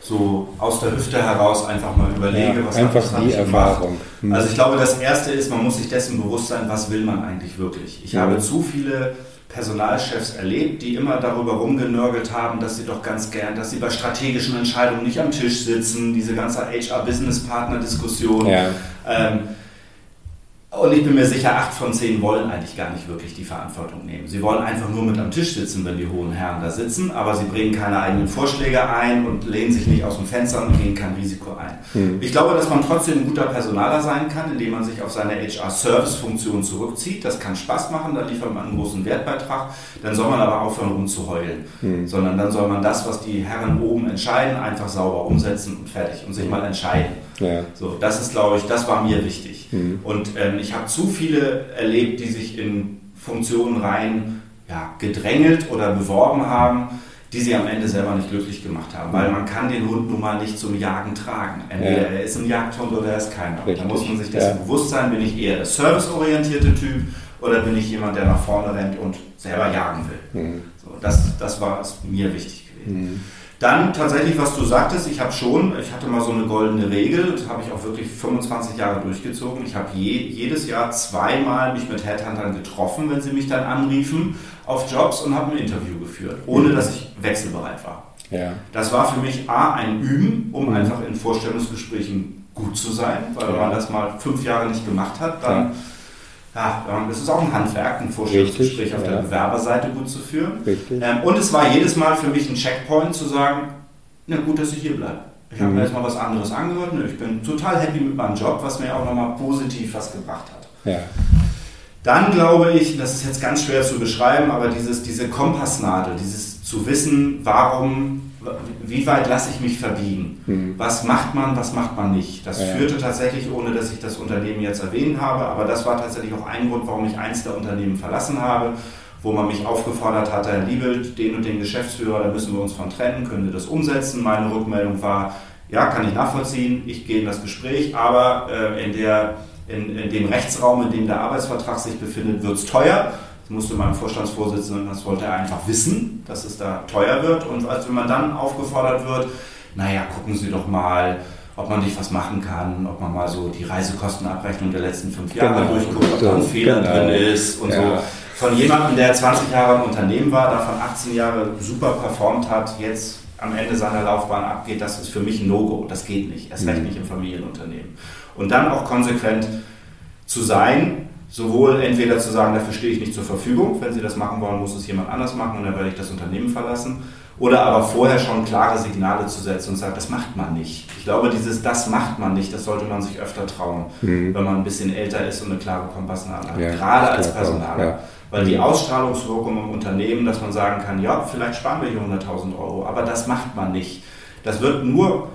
so aus der Hüfte heraus einfach mal überlege, ja, was einfach ich, die Erfahrung. Hm. Also ich glaube, das Erste ist, man muss sich dessen bewusst sein, was will man eigentlich wirklich. Ich ja. habe zu viele Personalchefs erlebt, die immer darüber rumgenörgelt haben, dass sie doch ganz gern, dass sie bei strategischen Entscheidungen nicht am Tisch sitzen, diese ganze HR-Business-Partner-Diskussion. Ja. Ähm, und ich bin mir sicher, acht von zehn wollen eigentlich gar nicht wirklich die Verantwortung nehmen. Sie wollen einfach nur mit am Tisch sitzen, wenn die hohen Herren da sitzen, aber sie bringen keine eigenen Vorschläge ein und lehnen sich nicht aus dem Fenster und gehen kein Risiko ein. Mhm. Ich glaube, dass man trotzdem ein guter Personaler sein kann, indem man sich auf seine HR-Service-Funktion zurückzieht. Das kann Spaß machen, da liefert man einen großen Wertbeitrag. Dann soll man aber aufhören, rumzuheulen, mhm. sondern dann soll man das, was die Herren oben entscheiden, einfach sauber umsetzen und fertig und sich mal entscheiden. Ja. So, das ist, glaube ich, das war mir wichtig. Mhm. Und ähm, ich habe zu viele erlebt, die sich in Funktionen rein ja, gedrängelt oder beworben haben, die sie am Ende selber nicht glücklich gemacht haben. Weil man kann den Hund nun mal nicht zum Jagen tragen. Entweder ja. er ist ein Jagdhund oder er ist keiner. Richtig. Da muss man sich dessen ja. bewusst sein, bin ich eher der serviceorientierte Typ oder bin ich jemand, der nach vorne rennt und selber jagen will. Mhm. So, das, das war mir wichtig gewesen. Mhm. Dann tatsächlich, was du sagtest, ich habe schon, ich hatte mal so eine goldene Regel, das habe ich auch wirklich 25 Jahre durchgezogen. Ich habe je, jedes Jahr zweimal mich mit Headhuntern getroffen, wenn sie mich dann anriefen auf Jobs und habe ein Interview geführt, ohne dass ich wechselbereit war. Ja. Das war für mich A, ein Üben, um mhm. einfach in Vorstellungsgesprächen gut zu sein, weil wenn man das mal fünf Jahre nicht gemacht hat, dann... Ja ja, das ist auch ein Handwerk, ein Vorstellungsgespräch auf ja. der Bewerberseite gut zu führen. Ähm, und es war jedes Mal für mich ein Checkpoint zu sagen, na gut, dass ich hier bleibe. Ich habe mhm. mir jetzt mal was anderes angehört. Nö, ich bin total happy mit meinem Job, was mir auch nochmal positiv was gebracht hat. Ja. Dann glaube ich, das ist jetzt ganz schwer zu beschreiben, aber dieses, diese Kompassnadel, dieses zu wissen, warum wie weit lasse ich mich verbiegen? Mhm. Was macht man, was macht man nicht? Das ja. führte tatsächlich, ohne dass ich das Unternehmen jetzt erwähnen habe, aber das war tatsächlich auch ein Grund, warum ich eins der Unternehmen verlassen habe, wo man mich aufgefordert hatte, Herr Liebelt, den und den Geschäftsführer, da müssen wir uns von trennen, können wir das umsetzen? Meine Rückmeldung war, ja, kann ich nachvollziehen, ich gehe in das Gespräch, aber äh, in, der, in, in dem Rechtsraum, in dem der Arbeitsvertrag sich befindet, wird es teuer musste meinem Vorstandsvorsitzenden, das wollte er einfach wissen, dass es da teuer wird. Und als wenn man dann aufgefordert wird, naja, gucken Sie doch mal, ob man nicht was machen kann, ob man mal so die Reisekostenabrechnung der letzten fünf Jahre genau. durchguckt, ob da ein Fehler genau. drin ist und ja. so. Von jemandem, der 20 Jahre im Unternehmen war, davon 18 Jahre super performt hat, jetzt am Ende seiner Laufbahn abgeht, das ist für mich ein No-Go. Das geht nicht. Erst recht mhm. nicht im Familienunternehmen. Und dann auch konsequent zu sein, sowohl entweder zu sagen, dafür stehe ich nicht zur Verfügung, wenn Sie das machen wollen, muss es jemand anders machen und dann werde ich das Unternehmen verlassen. Oder aber vorher schon klare Signale zu setzen und sagen, das macht man nicht. Ich glaube, dieses das macht man nicht, das sollte man sich öfter trauen, mhm. wenn man ein bisschen älter ist und eine klare Kompassnadel hat. Ja, Gerade als Personaler. Ja. Weil die Ausstrahlungswirkung im Unternehmen, dass man sagen kann, ja, vielleicht sparen wir hier 100.000 Euro, aber das macht man nicht. Das wird nur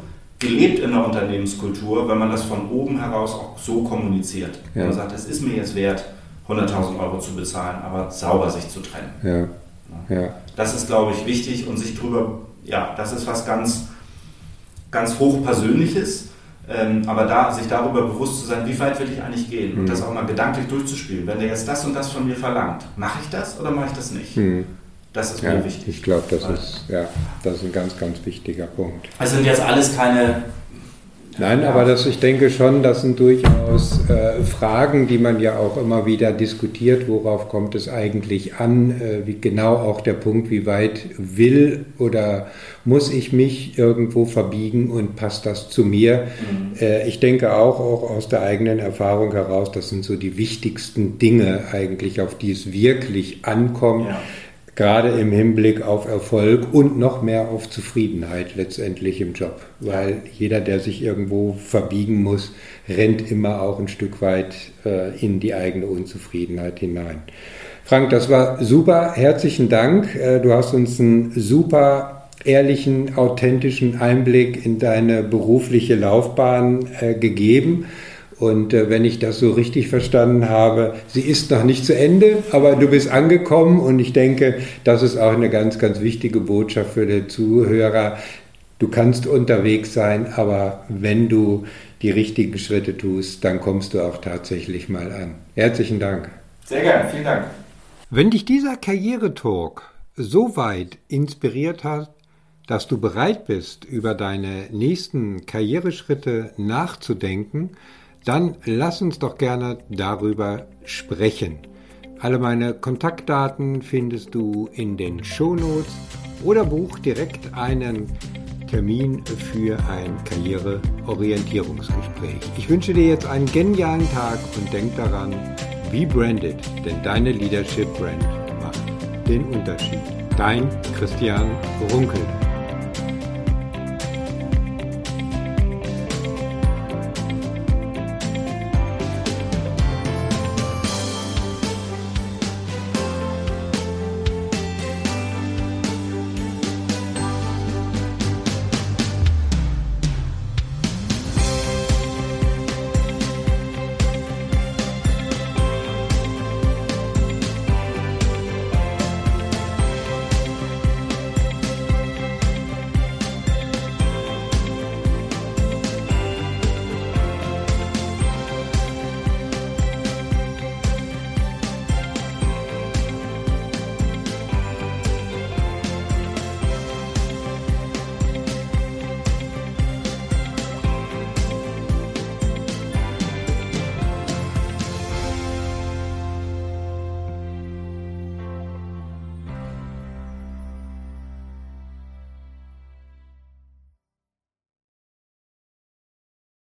gelebt in der Unternehmenskultur, wenn man das von oben heraus auch so kommuniziert. Ja. Wenn man sagt, es ist mir jetzt wert, 100.000 Euro zu bezahlen, aber sauber sich zu trennen. Ja. Ja. Das ist, glaube ich, wichtig und sich drüber, ja, das ist was ganz, ganz hochpersönliches. Ähm, aber da, sich darüber bewusst zu sein, wie weit will ich eigentlich gehen mhm. und das auch mal gedanklich durchzuspielen. Wenn der jetzt das und das von mir verlangt, mache ich das oder mache ich das nicht? Mhm. Das ist ja, mir wichtig. Ich glaube, das ist, ja, das ist ein ganz, ganz wichtiger Punkt. Also sind jetzt alles keine. Nein, ja. aber das, ich denke schon, das sind durchaus äh, Fragen, die man ja auch immer wieder diskutiert. Worauf kommt es eigentlich an? Äh, wie genau auch der Punkt, wie weit will oder muss ich mich irgendwo verbiegen und passt das zu mir? Mhm. Äh, ich denke auch, auch aus der eigenen Erfahrung heraus, das sind so die wichtigsten Dinge eigentlich, auf die es wirklich ankommt. Ja gerade im Hinblick auf Erfolg und noch mehr auf Zufriedenheit letztendlich im Job. Weil jeder, der sich irgendwo verbiegen muss, rennt immer auch ein Stück weit äh, in die eigene Unzufriedenheit hinein. Frank, das war super. Herzlichen Dank. Äh, du hast uns einen super ehrlichen, authentischen Einblick in deine berufliche Laufbahn äh, gegeben. Und äh, wenn ich das so richtig verstanden habe, sie ist noch nicht zu Ende, aber du bist angekommen und ich denke, das ist auch eine ganz, ganz wichtige Botschaft für den Zuhörer. Du kannst unterwegs sein, aber wenn du die richtigen Schritte tust, dann kommst du auch tatsächlich mal an. Herzlichen Dank. Sehr gerne, vielen Dank. Wenn dich dieser Karrieretalk so weit inspiriert hat, dass du bereit bist, über deine nächsten Karriereschritte nachzudenken, dann lass uns doch gerne darüber sprechen. Alle meine Kontaktdaten findest du in den Shownotes oder buch direkt einen Termin für ein Karriereorientierungsgespräch. Ich wünsche dir jetzt einen genialen Tag und denk daran, be branded, denn deine Leadership Brand macht den Unterschied. Dein Christian Runkel.